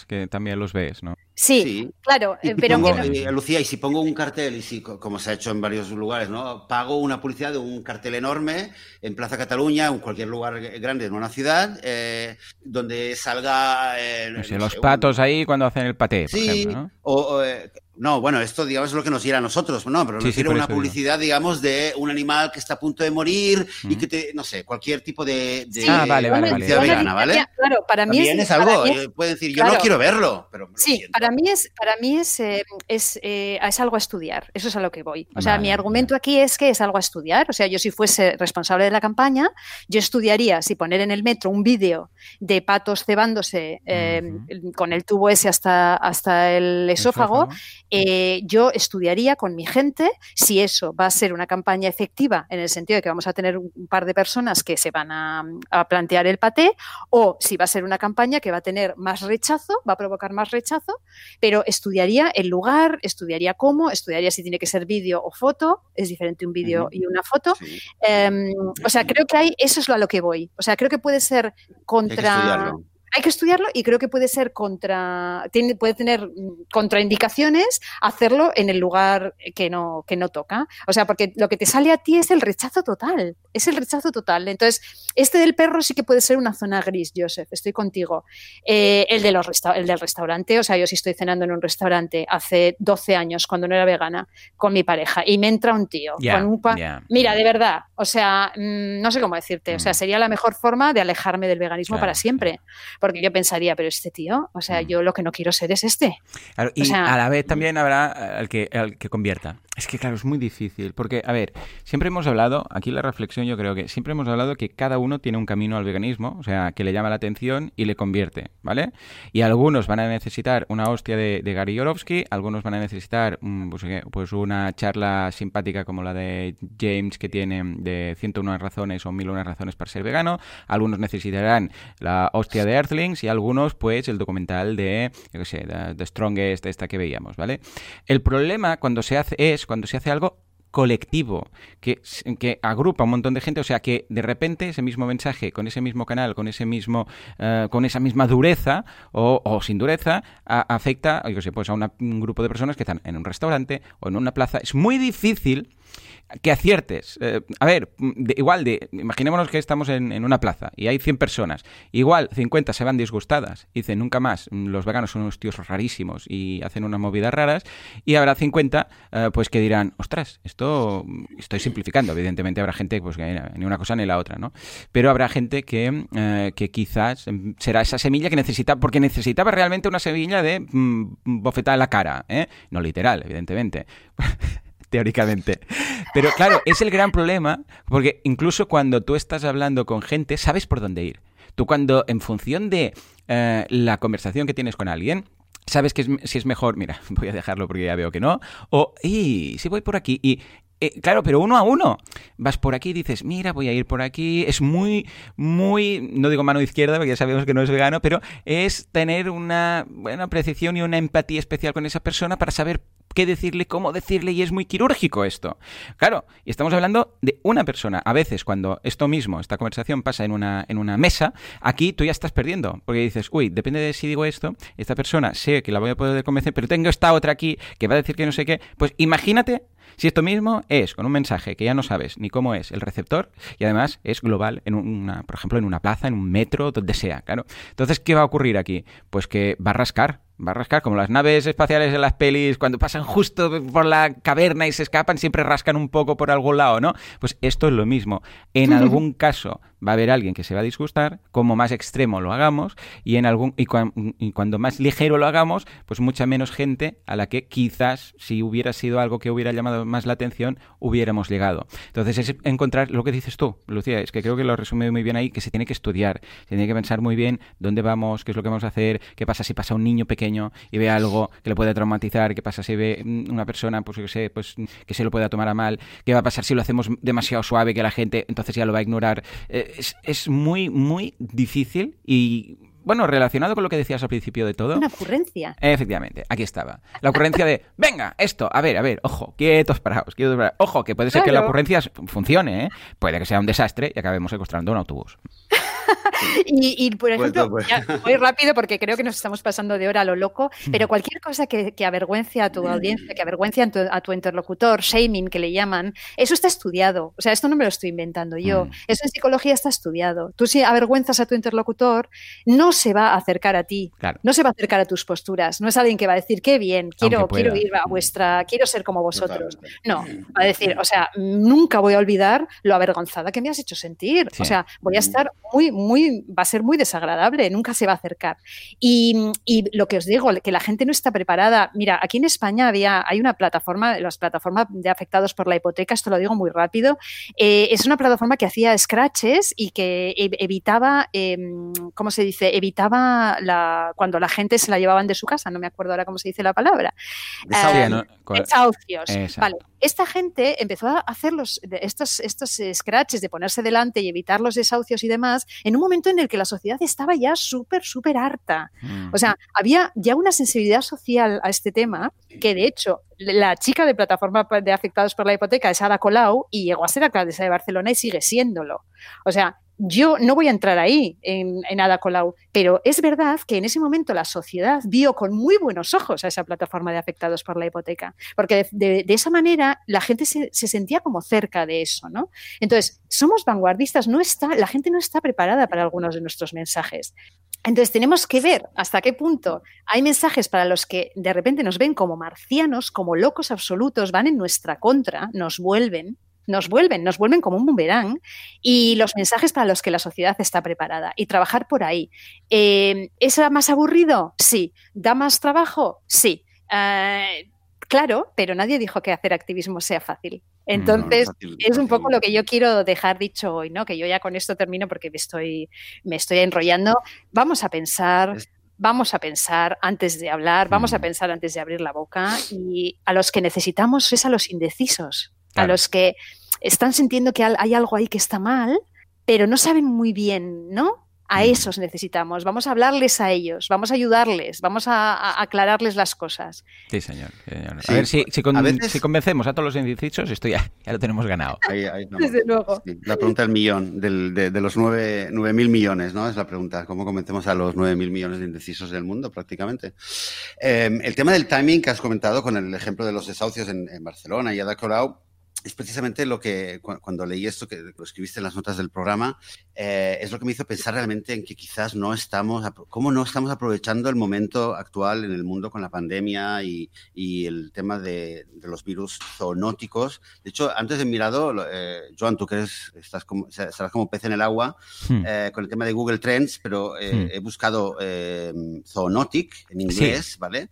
que también los ves, ¿no? Sí, claro. Eh, pero eh, Lucía, y si pongo un cartel, y si, como se ha hecho en varios lugares, ¿no? Pago una publicidad de un cartel enorme en Plaza Cataluña, en cualquier lugar grande en una ciudad, eh, donde salga... los patos ahí cuando hacen el paté, por ejemplo, ¿no? o, no, bueno, esto digamos es lo que nos diera a nosotros, ¿no? Pero nos diera una publicidad, digamos, de un animal que está a punto de morir y que te, no sé, cualquier tipo de, ah, vale, vale, vale. vegana, ¿vale? Claro, para mí es, algo, eh, pueden decir, yo no quiero verlo, pero Sí, para mí es, para mí es, eh, es, eh, es, algo a estudiar, eso es a lo que voy. O sea, mi argumento aquí es que es algo a estudiar. O sea, yo si fuese responsable de la campaña, yo estudiaría si poner en el metro un vídeo de patos cebándose con el tubo ese hasta, hasta el esófago eh, yo estudiaría con mi gente si eso va a ser una campaña efectiva en el sentido de que vamos a tener un par de personas que se van a, plantear el paté o si va a ser una campaña que va a tener más rechazo, va a provocar más rechazo, pero estudiaría el lugar, estudiaría cómo, estudiaría si tiene que ser vídeo o foto, es diferente un vídeo y una foto. Em, o sea, creo que hay, eso es a lo que voy. O sea, creo que puede ser contra hay que estudiarlo y creo que puede ser contra, tiene, puede tener mm, contraindicaciones hacerlo en el lugar que no, que no toca. O sea, porque lo que te sale a ti es el rechazo total, es el rechazo total. Entonces, este del perro sí que puede ser una zona gris, Joseph, estoy contigo. Eh, el, de los el del restaurante, o sea, yo sí estoy cenando en un restaurante hace 12 años, cuando no era vegana, con mi pareja, y me entra un tío con un Mira, de verdad, o sea, mm, no sé cómo decirte, o sea, mm. sería la mejor forma de alejarme del veganismo para siempre porque yo pensaría, pero este tío, o sea, mm. yo lo que no quiero ser es este. y a la vez también habrá el que, el que convierta. Es que claro, es muy difícil, porque, a ver, siempre hemos hablado, aquí la reflexión yo creo que siempre hemos hablado que cada uno tiene un camino al veganismo, o sea, que le llama la atención y le convierte, ¿vale? Y algunos van a necesitar una hostia de, Gary Yorovsky, algunos van a necesitar mm, pues, pues, una charla simpática como la de James que tiene de 101 razones o 1001 razones para ser vegano, algunos necesitarán la hostia de Earthlings y algunos pues el documental de, yo qué sé, The Strongest, esta que veíamos, ¿vale? El problema cuando se hace es cuando se hace algo colectivo, que, que, agrupa un montón de gente, o sea que de repente ese mismo mensaje, con ese mismo canal, con ese mismo, uh, con esa misma dureza o, o sin dureza, a, afecta, yo sé, pues a una, un grupo de personas que están en un restaurante o en una plaza. Es muy difícil que aciertes. Eh, a ver, igual de, imaginémonos que estamos en, una plaza y hay 100 personas. Igual 50 se van disgustadas y dicen, nunca más, los veganos son unos tíos rarísimos y hacen unas movidas raras. Y habrá 50 eh, pues que dirán, ostras, esto estoy simplificando. Evidentemente habrá gente pues que ni una cosa ni la otra, ¿no? Pero habrá gente que, eh, que quizás será esa semilla que necesita, porque necesitaba realmente una semilla de mm, bofetada en la cara. No literal, evidentemente. teóricamente. Pero claro, es el gran problema, porque incluso cuando tú estás hablando con gente, sabes por dónde ir. Tú cuando, en función de eh, la conversación que tienes con alguien, sabes que si es mejor, mira, voy a dejarlo porque ya veo que no, o, y si voy por aquí, y eh, claro, pero uno a uno. Vas por aquí y dices, mira, voy a ir por aquí. Es muy, muy, no digo mano izquierda, porque ya sabemos que no es vegano, pero es tener una buena precisión y una empatía especial con esa persona para saber qué decirle, cómo decirle, y es muy quirúrgico esto. Claro, y estamos hablando de una persona. A veces, cuando esto mismo, esta conversación pasa en una, en una mesa, aquí tú ya estás perdiendo, porque dices, uy, depende de si digo esto, esta persona sé que la voy a poder convencer, pero tengo esta otra aquí que va a decir que no sé qué. Pues imagínate si esto mismo es con un mensaje que ya no sabes ni cómo es el receptor y además es global en una, por ejemplo, en una plaza, en un metro, donde sea, claro. Entonces, ¿qué va a ocurrir aquí? Pues que va a rascar, va a rascar, como las naves espaciales en las pelis, cuando pasan justo por la caverna y se escapan, siempre rascan un poco por algún lado, ¿no? Pues esto es lo mismo. En algún caso va a haber alguien que se va a disgustar, como más extremo lo hagamos, y en algún y, cuando más ligero lo hagamos, pues mucha menos gente a la que quizás, si hubiera sido algo que hubiera llamado más la atención, hubiéramos llegado. Entonces es encontrar lo que dices tú, Lucía, es que creo que lo resume muy bien ahí, que se tiene que estudiar, se tiene que pensar muy bien dónde vamos, qué es lo que vamos a hacer, qué pasa si pasa un niño pequeño y ve algo que le puede traumatizar, qué pasa si ve mm, una persona, pues que sé, pues que se lo pueda tomar a mal, qué va a pasar si lo hacemos demasiado suave que la gente entonces ya lo va a ignorar. Eh, es, muy, muy difícil y bueno, relacionado con lo que decías al principio de todo. Una ocurrencia. Efectivamente, aquí estaba. La ocurrencia de, venga, esto, a ver, a ver, ojo, quietos parados, quietos parados. Ojo, que puede ser que la ocurrencia funcione, ¿eh? Puede que sea un desastre y acabemos secuestrando un autobús. y, por ejemplo, voy rápido porque creo que nos estamos pasando de hora a lo loco, mm. pero cualquier cosa que, que avergüence a tu audiencia, que avergüence a tu, interlocutor, shaming que le llaman, eso está estudiado. O sea, esto no me lo estoy inventando yo. Mm. Eso en psicología está estudiado. Tú si avergüenzas a tu interlocutor, no se va a acercar a ti, no se va a acercar a tus posturas. No es alguien que va a decir, qué bien, quiero, quiero ir a vuestra, quiero ser como vosotros. No, va a decir, o sea, nunca voy a olvidar lo avergonzada que me has hecho sentir. O sea, voy a estar muy, muy, va a ser muy desagradable, nunca se va a acercar. Y, lo que os digo, que la gente no está preparada. Mira, aquí en España había, hay una plataforma, las plataformas de afectados por la hipoteca, esto lo digo muy rápido, eh, es una plataforma que hacía scratches y que evitaba, em, ¿cómo se dice? Evitaba la, cuando la gente se la llevaban de su casa, no me acuerdo ahora cómo se dice la palabra. Desahucios. Em, vale esta gente empezó a hacer los, estos, estos scratches de ponerse delante y evitar los desahucios y demás en un momento en el que la sociedad estaba ya súper, súper harta. Mm. O sea, había ya una sensibilidad social a este tema que, de hecho, la chica de plataforma de afectados por la hipoteca es Ada Colau y llegó a ser alcaldesa de Barcelona y sigue siéndolo. O sea, yo no voy a entrar ahí en, en Ada Colau, pero es verdad que en ese momento la sociedad vio con muy buenos ojos a esa plataforma de afectados por la hipoteca, porque de, esa manera la gente se, sentía como cerca de eso, ¿no? Entonces, somos vanguardistas, no está, la gente no está preparada para algunos de nuestros mensajes. Entonces tenemos que ver hasta qué punto hay mensajes para los que de repente nos ven como marcianos, como locos absolutos, van en nuestra contra, nos vuelven, nos vuelven, nos vuelven como un boomerang y los mensajes para los que la sociedad está preparada y trabajar por ahí. Eh, ¿Es más aburrido? Sí. ¿Da más trabajo? Sí. Eh, claro, pero nadie dijo que hacer activismo sea fácil. Entonces, es un poco lo que yo quiero dejar dicho hoy, ¿no? Que yo ya con esto termino porque me estoy, me estoy enrollando. Vamos a pensar, vamos a pensar antes de hablar, vamos a pensar antes de abrir la boca y a los que necesitamos es a los indecisos, a los que están sintiendo que hay algo ahí que está mal, pero no saben muy bien, ¿no? A esos necesitamos, vamos a hablarles a ellos, vamos a ayudarles, vamos a, aclararles las cosas. Sí, señor. A ver si, si, convencemos a todos los indecisos, esto ya, lo tenemos ganado. Desde luego. la pregunta del millón, de, los nueve, mil millones, ¿no? Es la pregunta. ¿Cómo convencemos a los nueve mil millones de indecisos del mundo, prácticamente? Em, el tema del timing que has comentado con el ejemplo de los desahucios en, Barcelona y Ada Colau, es precisamente lo que cuando leí esto, que lo escribiste en las notas del programa, eh, es lo que me hizo pensar realmente en que quizás no estamos, cómo no estamos aprovechando el momento actual en el mundo con la pandemia y, el tema de, los virus zoonóticos. De hecho, antes de mirado, eh, Joan, tú que eres, estás como, estarás como pez en el agua hmm. eh, con el tema de Google Trends, pero hmm. he buscado zoonotic en inglés, ¿vale?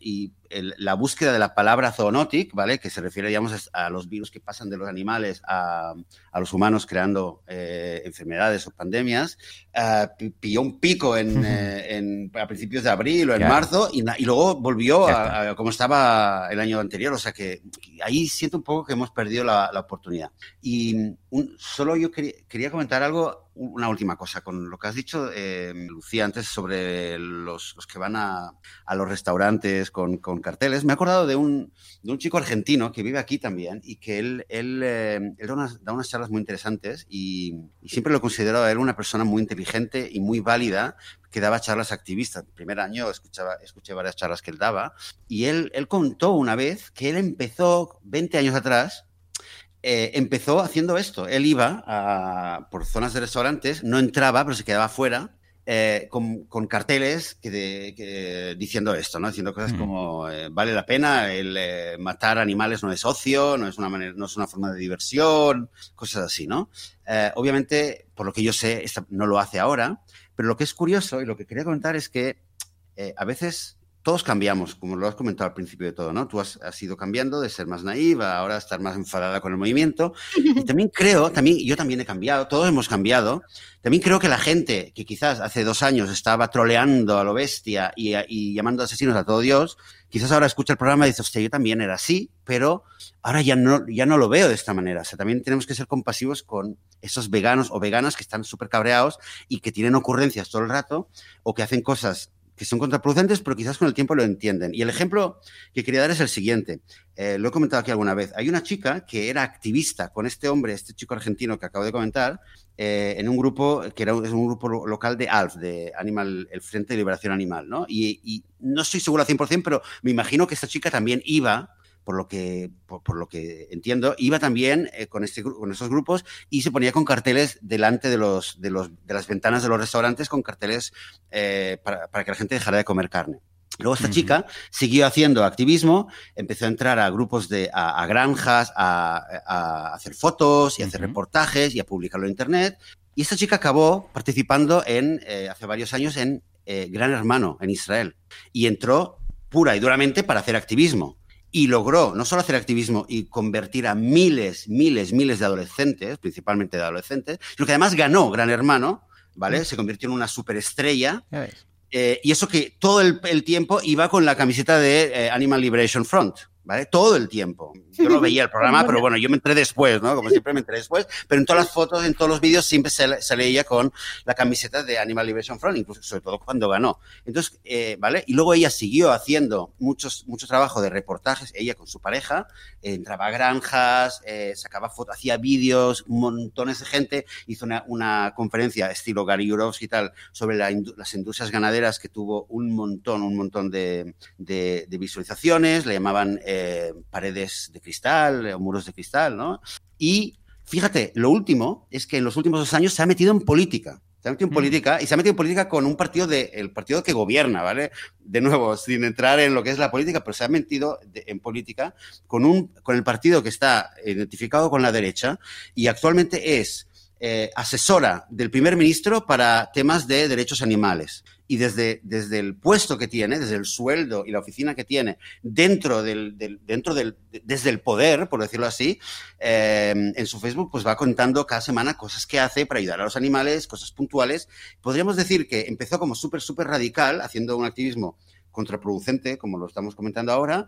y la búsqueda de la palabra zoonotic, ¿vale? Que se refiere, digamos, a los virus que pasan de los animales a, los humanos creando eh, enfermedades o pandemias, uh, pilló un pico en, eh, a principios de abril o en marzo y, luego volvió a, como estaba el año anterior. O sea que ahí siento un poco que hemos perdido la, oportunidad. Y solo yo quería comentar algo una última cosa con lo que has dicho, eh, Lucía, antes sobre los, que van a, los restaurantes con, carteles. Me he acordado de un, de un, chico argentino que vive aquí también y que él, él, eh, da, unas, charlas muy interesantes y, siempre lo he considerado a él una persona muy inteligente y muy válida que daba charlas activistas. El primer año escuchaba, escuché varias charlas que él daba y él, él contó una vez que él empezó 20 años atrás eh, empezó haciendo esto. Él iba por zonas de restaurantes, no entraba, pero se quedaba afuera. Eh, con, carteles que diciendo esto, ¿no? Diciendo cosas mm. como eh, vale la pena, el matar animales no es ocio, no es una manera, no es una forma de diversión, cosas así, ¿no? obviamente, por lo que yo sé, no lo hace ahora, pero lo que es curioso y lo que quería comentar es que a veces todos cambiamos, como lo has comentado al principio de todo, ¿no? Tú has, ido cambiando de ser más naiva, ahora estar más enfadada con el movimiento. Y también creo, también, yo también he cambiado, todos hemos cambiado. También creo que la gente que quizás hace dos años estaba troleando a lo bestia y, llamando asesinos a todo Dios, quizás ahora escucha el programa y dice, hostia, yo también era así, pero ahora ya no, ya no lo veo de esta manera. O sea, también tenemos que ser compasivos con esos veganos o veganas que están súper cabreados y que tienen ocurrencias todo el rato o que hacen cosas que son contraproducentes, pero quizás con el tiempo lo entienden. Y el ejemplo que quería dar es el siguiente. Eh, lo he comentado aquí alguna vez. Hay una chica que era activista con este hombre, este chico argentino que acabo de comentar, eh, en un grupo que era un grupo local de ALF, de Animal, el Frente de Liberación Animal, ¿no? Y, y no estoy seguro al 100%, pero me imagino que esta chica también iba por lo que, por, lo que entiendo, iba también eh, con, este, con estos grupos y se ponía con carteles delante de, los, de, los, de las ventanas de los restaurantes con carteles eh, para, que la gente dejara de comer carne. Luego esta chica siguió haciendo activismo, empezó a entrar a grupos de, a, granjas, a, hacer fotos y a hacer reportajes y a publicarlo en internet. Y esta chica acabó participando en, eh, hace varios años en Gran Hermano, en Israel. Y entró pura y duramente para hacer activismo y logró no solo hacer activismo y convertir a miles, miles, miles de adolescentes, principalmente de adolescentes, sino que además ganó Gran Hermano, ¿vale? Mm. Se convirtió en una superestrella. Eh, y eso que todo el, tiempo iba con la camiseta de eh, Animal Liberation Front. Todo el tiempo. Yo no veía el programa, pero bueno, yo me entré después, ¿no? Como siempre me entré después, pero en todas las fotos, en todos los vídeos siempre se, leía con la camiseta de Animal Liberation Front, incluso sobre todo cuando ganó. Entonces, eh, ¿vale? Y luego ella siguió haciendo muchos, mucho trabajo de reportajes, ella con su pareja, entraba a granjas, eh, sacaba fotos, hacía vídeos, montones de gente, hizo una, conferencia estilo Gary Jurovsky y tal sobre las industrias ganaderas que tuvo un montón, un montón de, visualizaciones, le llamaban... Eh, eh, paredes de cristal o muros de cristal, ¿no? Y fíjate, lo último es que en los últimos dos años se ha metido en política. Se ha metido en mm. política y se ha metido en política con un partido de, el partido que gobierna, ¿vale? De nuevo, sin entrar en lo que es la política, pero se ha metido en política con, un, con el partido que está identificado con la derecha y actualmente es eh, asesora del primer ministro para temas de derechos animales y desde, desde el puesto que tiene, desde el sueldo y la oficina que tiene, dentro del, dentro del, desde el poder, por decirlo así, eh, en su Facebook, pues va contando cada semana cosas que hace para ayudar a los animales, cosas puntuales. Podríamos decir que empezó como súper, súper radical, haciendo un activismo contraproducente, como lo estamos comentando ahora,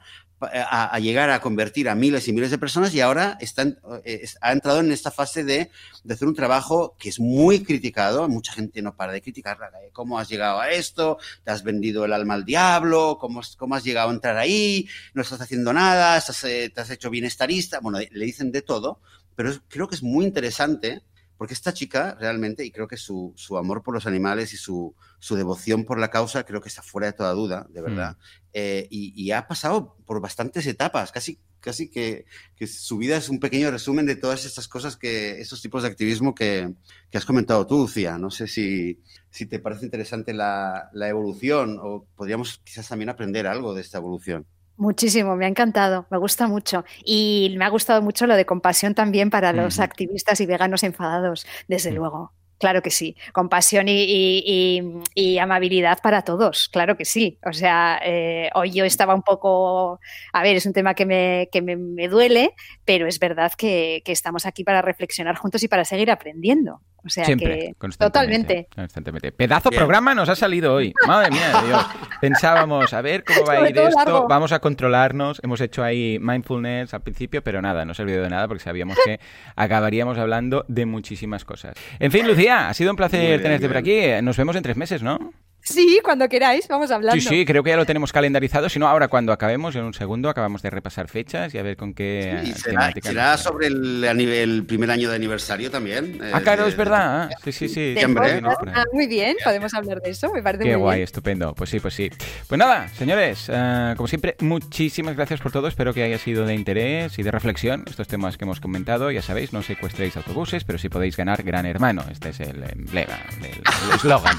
eh, a, llegar a convertir a miles y miles de personas y ahora está, eh, ha entrado en esta fase de, hacer un trabajo que es muy criticado. Mucha gente no para de criticar cómo has llegado a esto, te has vendido el alma al diablo, cómo, cómo has llegado a entrar ahí, no estás haciendo nada, estás, eh, te has hecho bienestarista. Bueno, le dicen de todo, pero creo que es muy interesante porque esta chica realmente, y creo que su, su amor por los animales y su, su, devoción por la causa, creo que está fuera de toda duda, de verdad. Mm. Eh, y, ha pasado por bastantes etapas, casi, casi que, que, su vida es un pequeño resumen de todas estas cosas, que esos tipos de activismo que, que has comentado tú, Lucía. No sé si, si te parece interesante la, la evolución o podríamos quizás también aprender algo de esta evolución. Muchísimo, me ha encantado, me gusta mucho. Y me ha gustado mucho lo de compasión también para los activistas y veganos enfadados, desde luego. Claro que sí, compasión y, amabilidad para todos, claro que sí. O sea, eh, hoy yo estaba un poco, a ver, es un tema que me, que me, duele, pero es verdad que, estamos aquí para reflexionar juntos y para seguir aprendiendo. O sea Siempre, que totalmente. Constantemente. Pedazo programa nos ha salido hoy. Madre mía, Dios. Pensábamos, a ver cómo va a ir esto, vamos a controlarnos. Hemos hecho ahí mindfulness al principio, pero nada, no se olvidó de nada porque sabíamos que acabaríamos hablando de muchísimas cosas. En fin, Lucía, ha sido un placer tenerte por aquí. Nos vemos en tres meses, ¿no? Sí, cuando queráis, vamos hablando. Sí, sí, creo que ya lo tenemos calendarizado. Si no, ahora cuando acabemos, en un segundo, acabamos de repasar fechas y a ver con qué. Sí, será, será, sobre el, primer año de aniversario también. Ah, eh, claro, es verdad. Sí, sí, sí. Ah, muy bien, podemos hablar de eso, me parece qué guay, bien. estupendo. Pues sí, pues sí. Pues nada, señores, eh, como siempre, muchísimas gracias por todo. Espero que haya sido de interés y de reflexión estos temas que hemos comentado. Ya sabéis, no secuestréis autobuses, pero sí podéis ganar Gran Hermano. Este es el emblema, el eslogan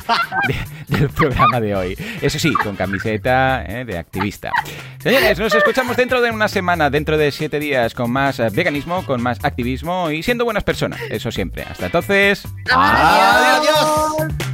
del programa de hoy. Eso sí, con camiseta eh, de activista. Señores, nos escuchamos dentro de una semana, dentro de siete días, con más eh, veganismo, con más activismo y siendo buenas personas. Eso siempre. Hasta entonces. ¡Adiós!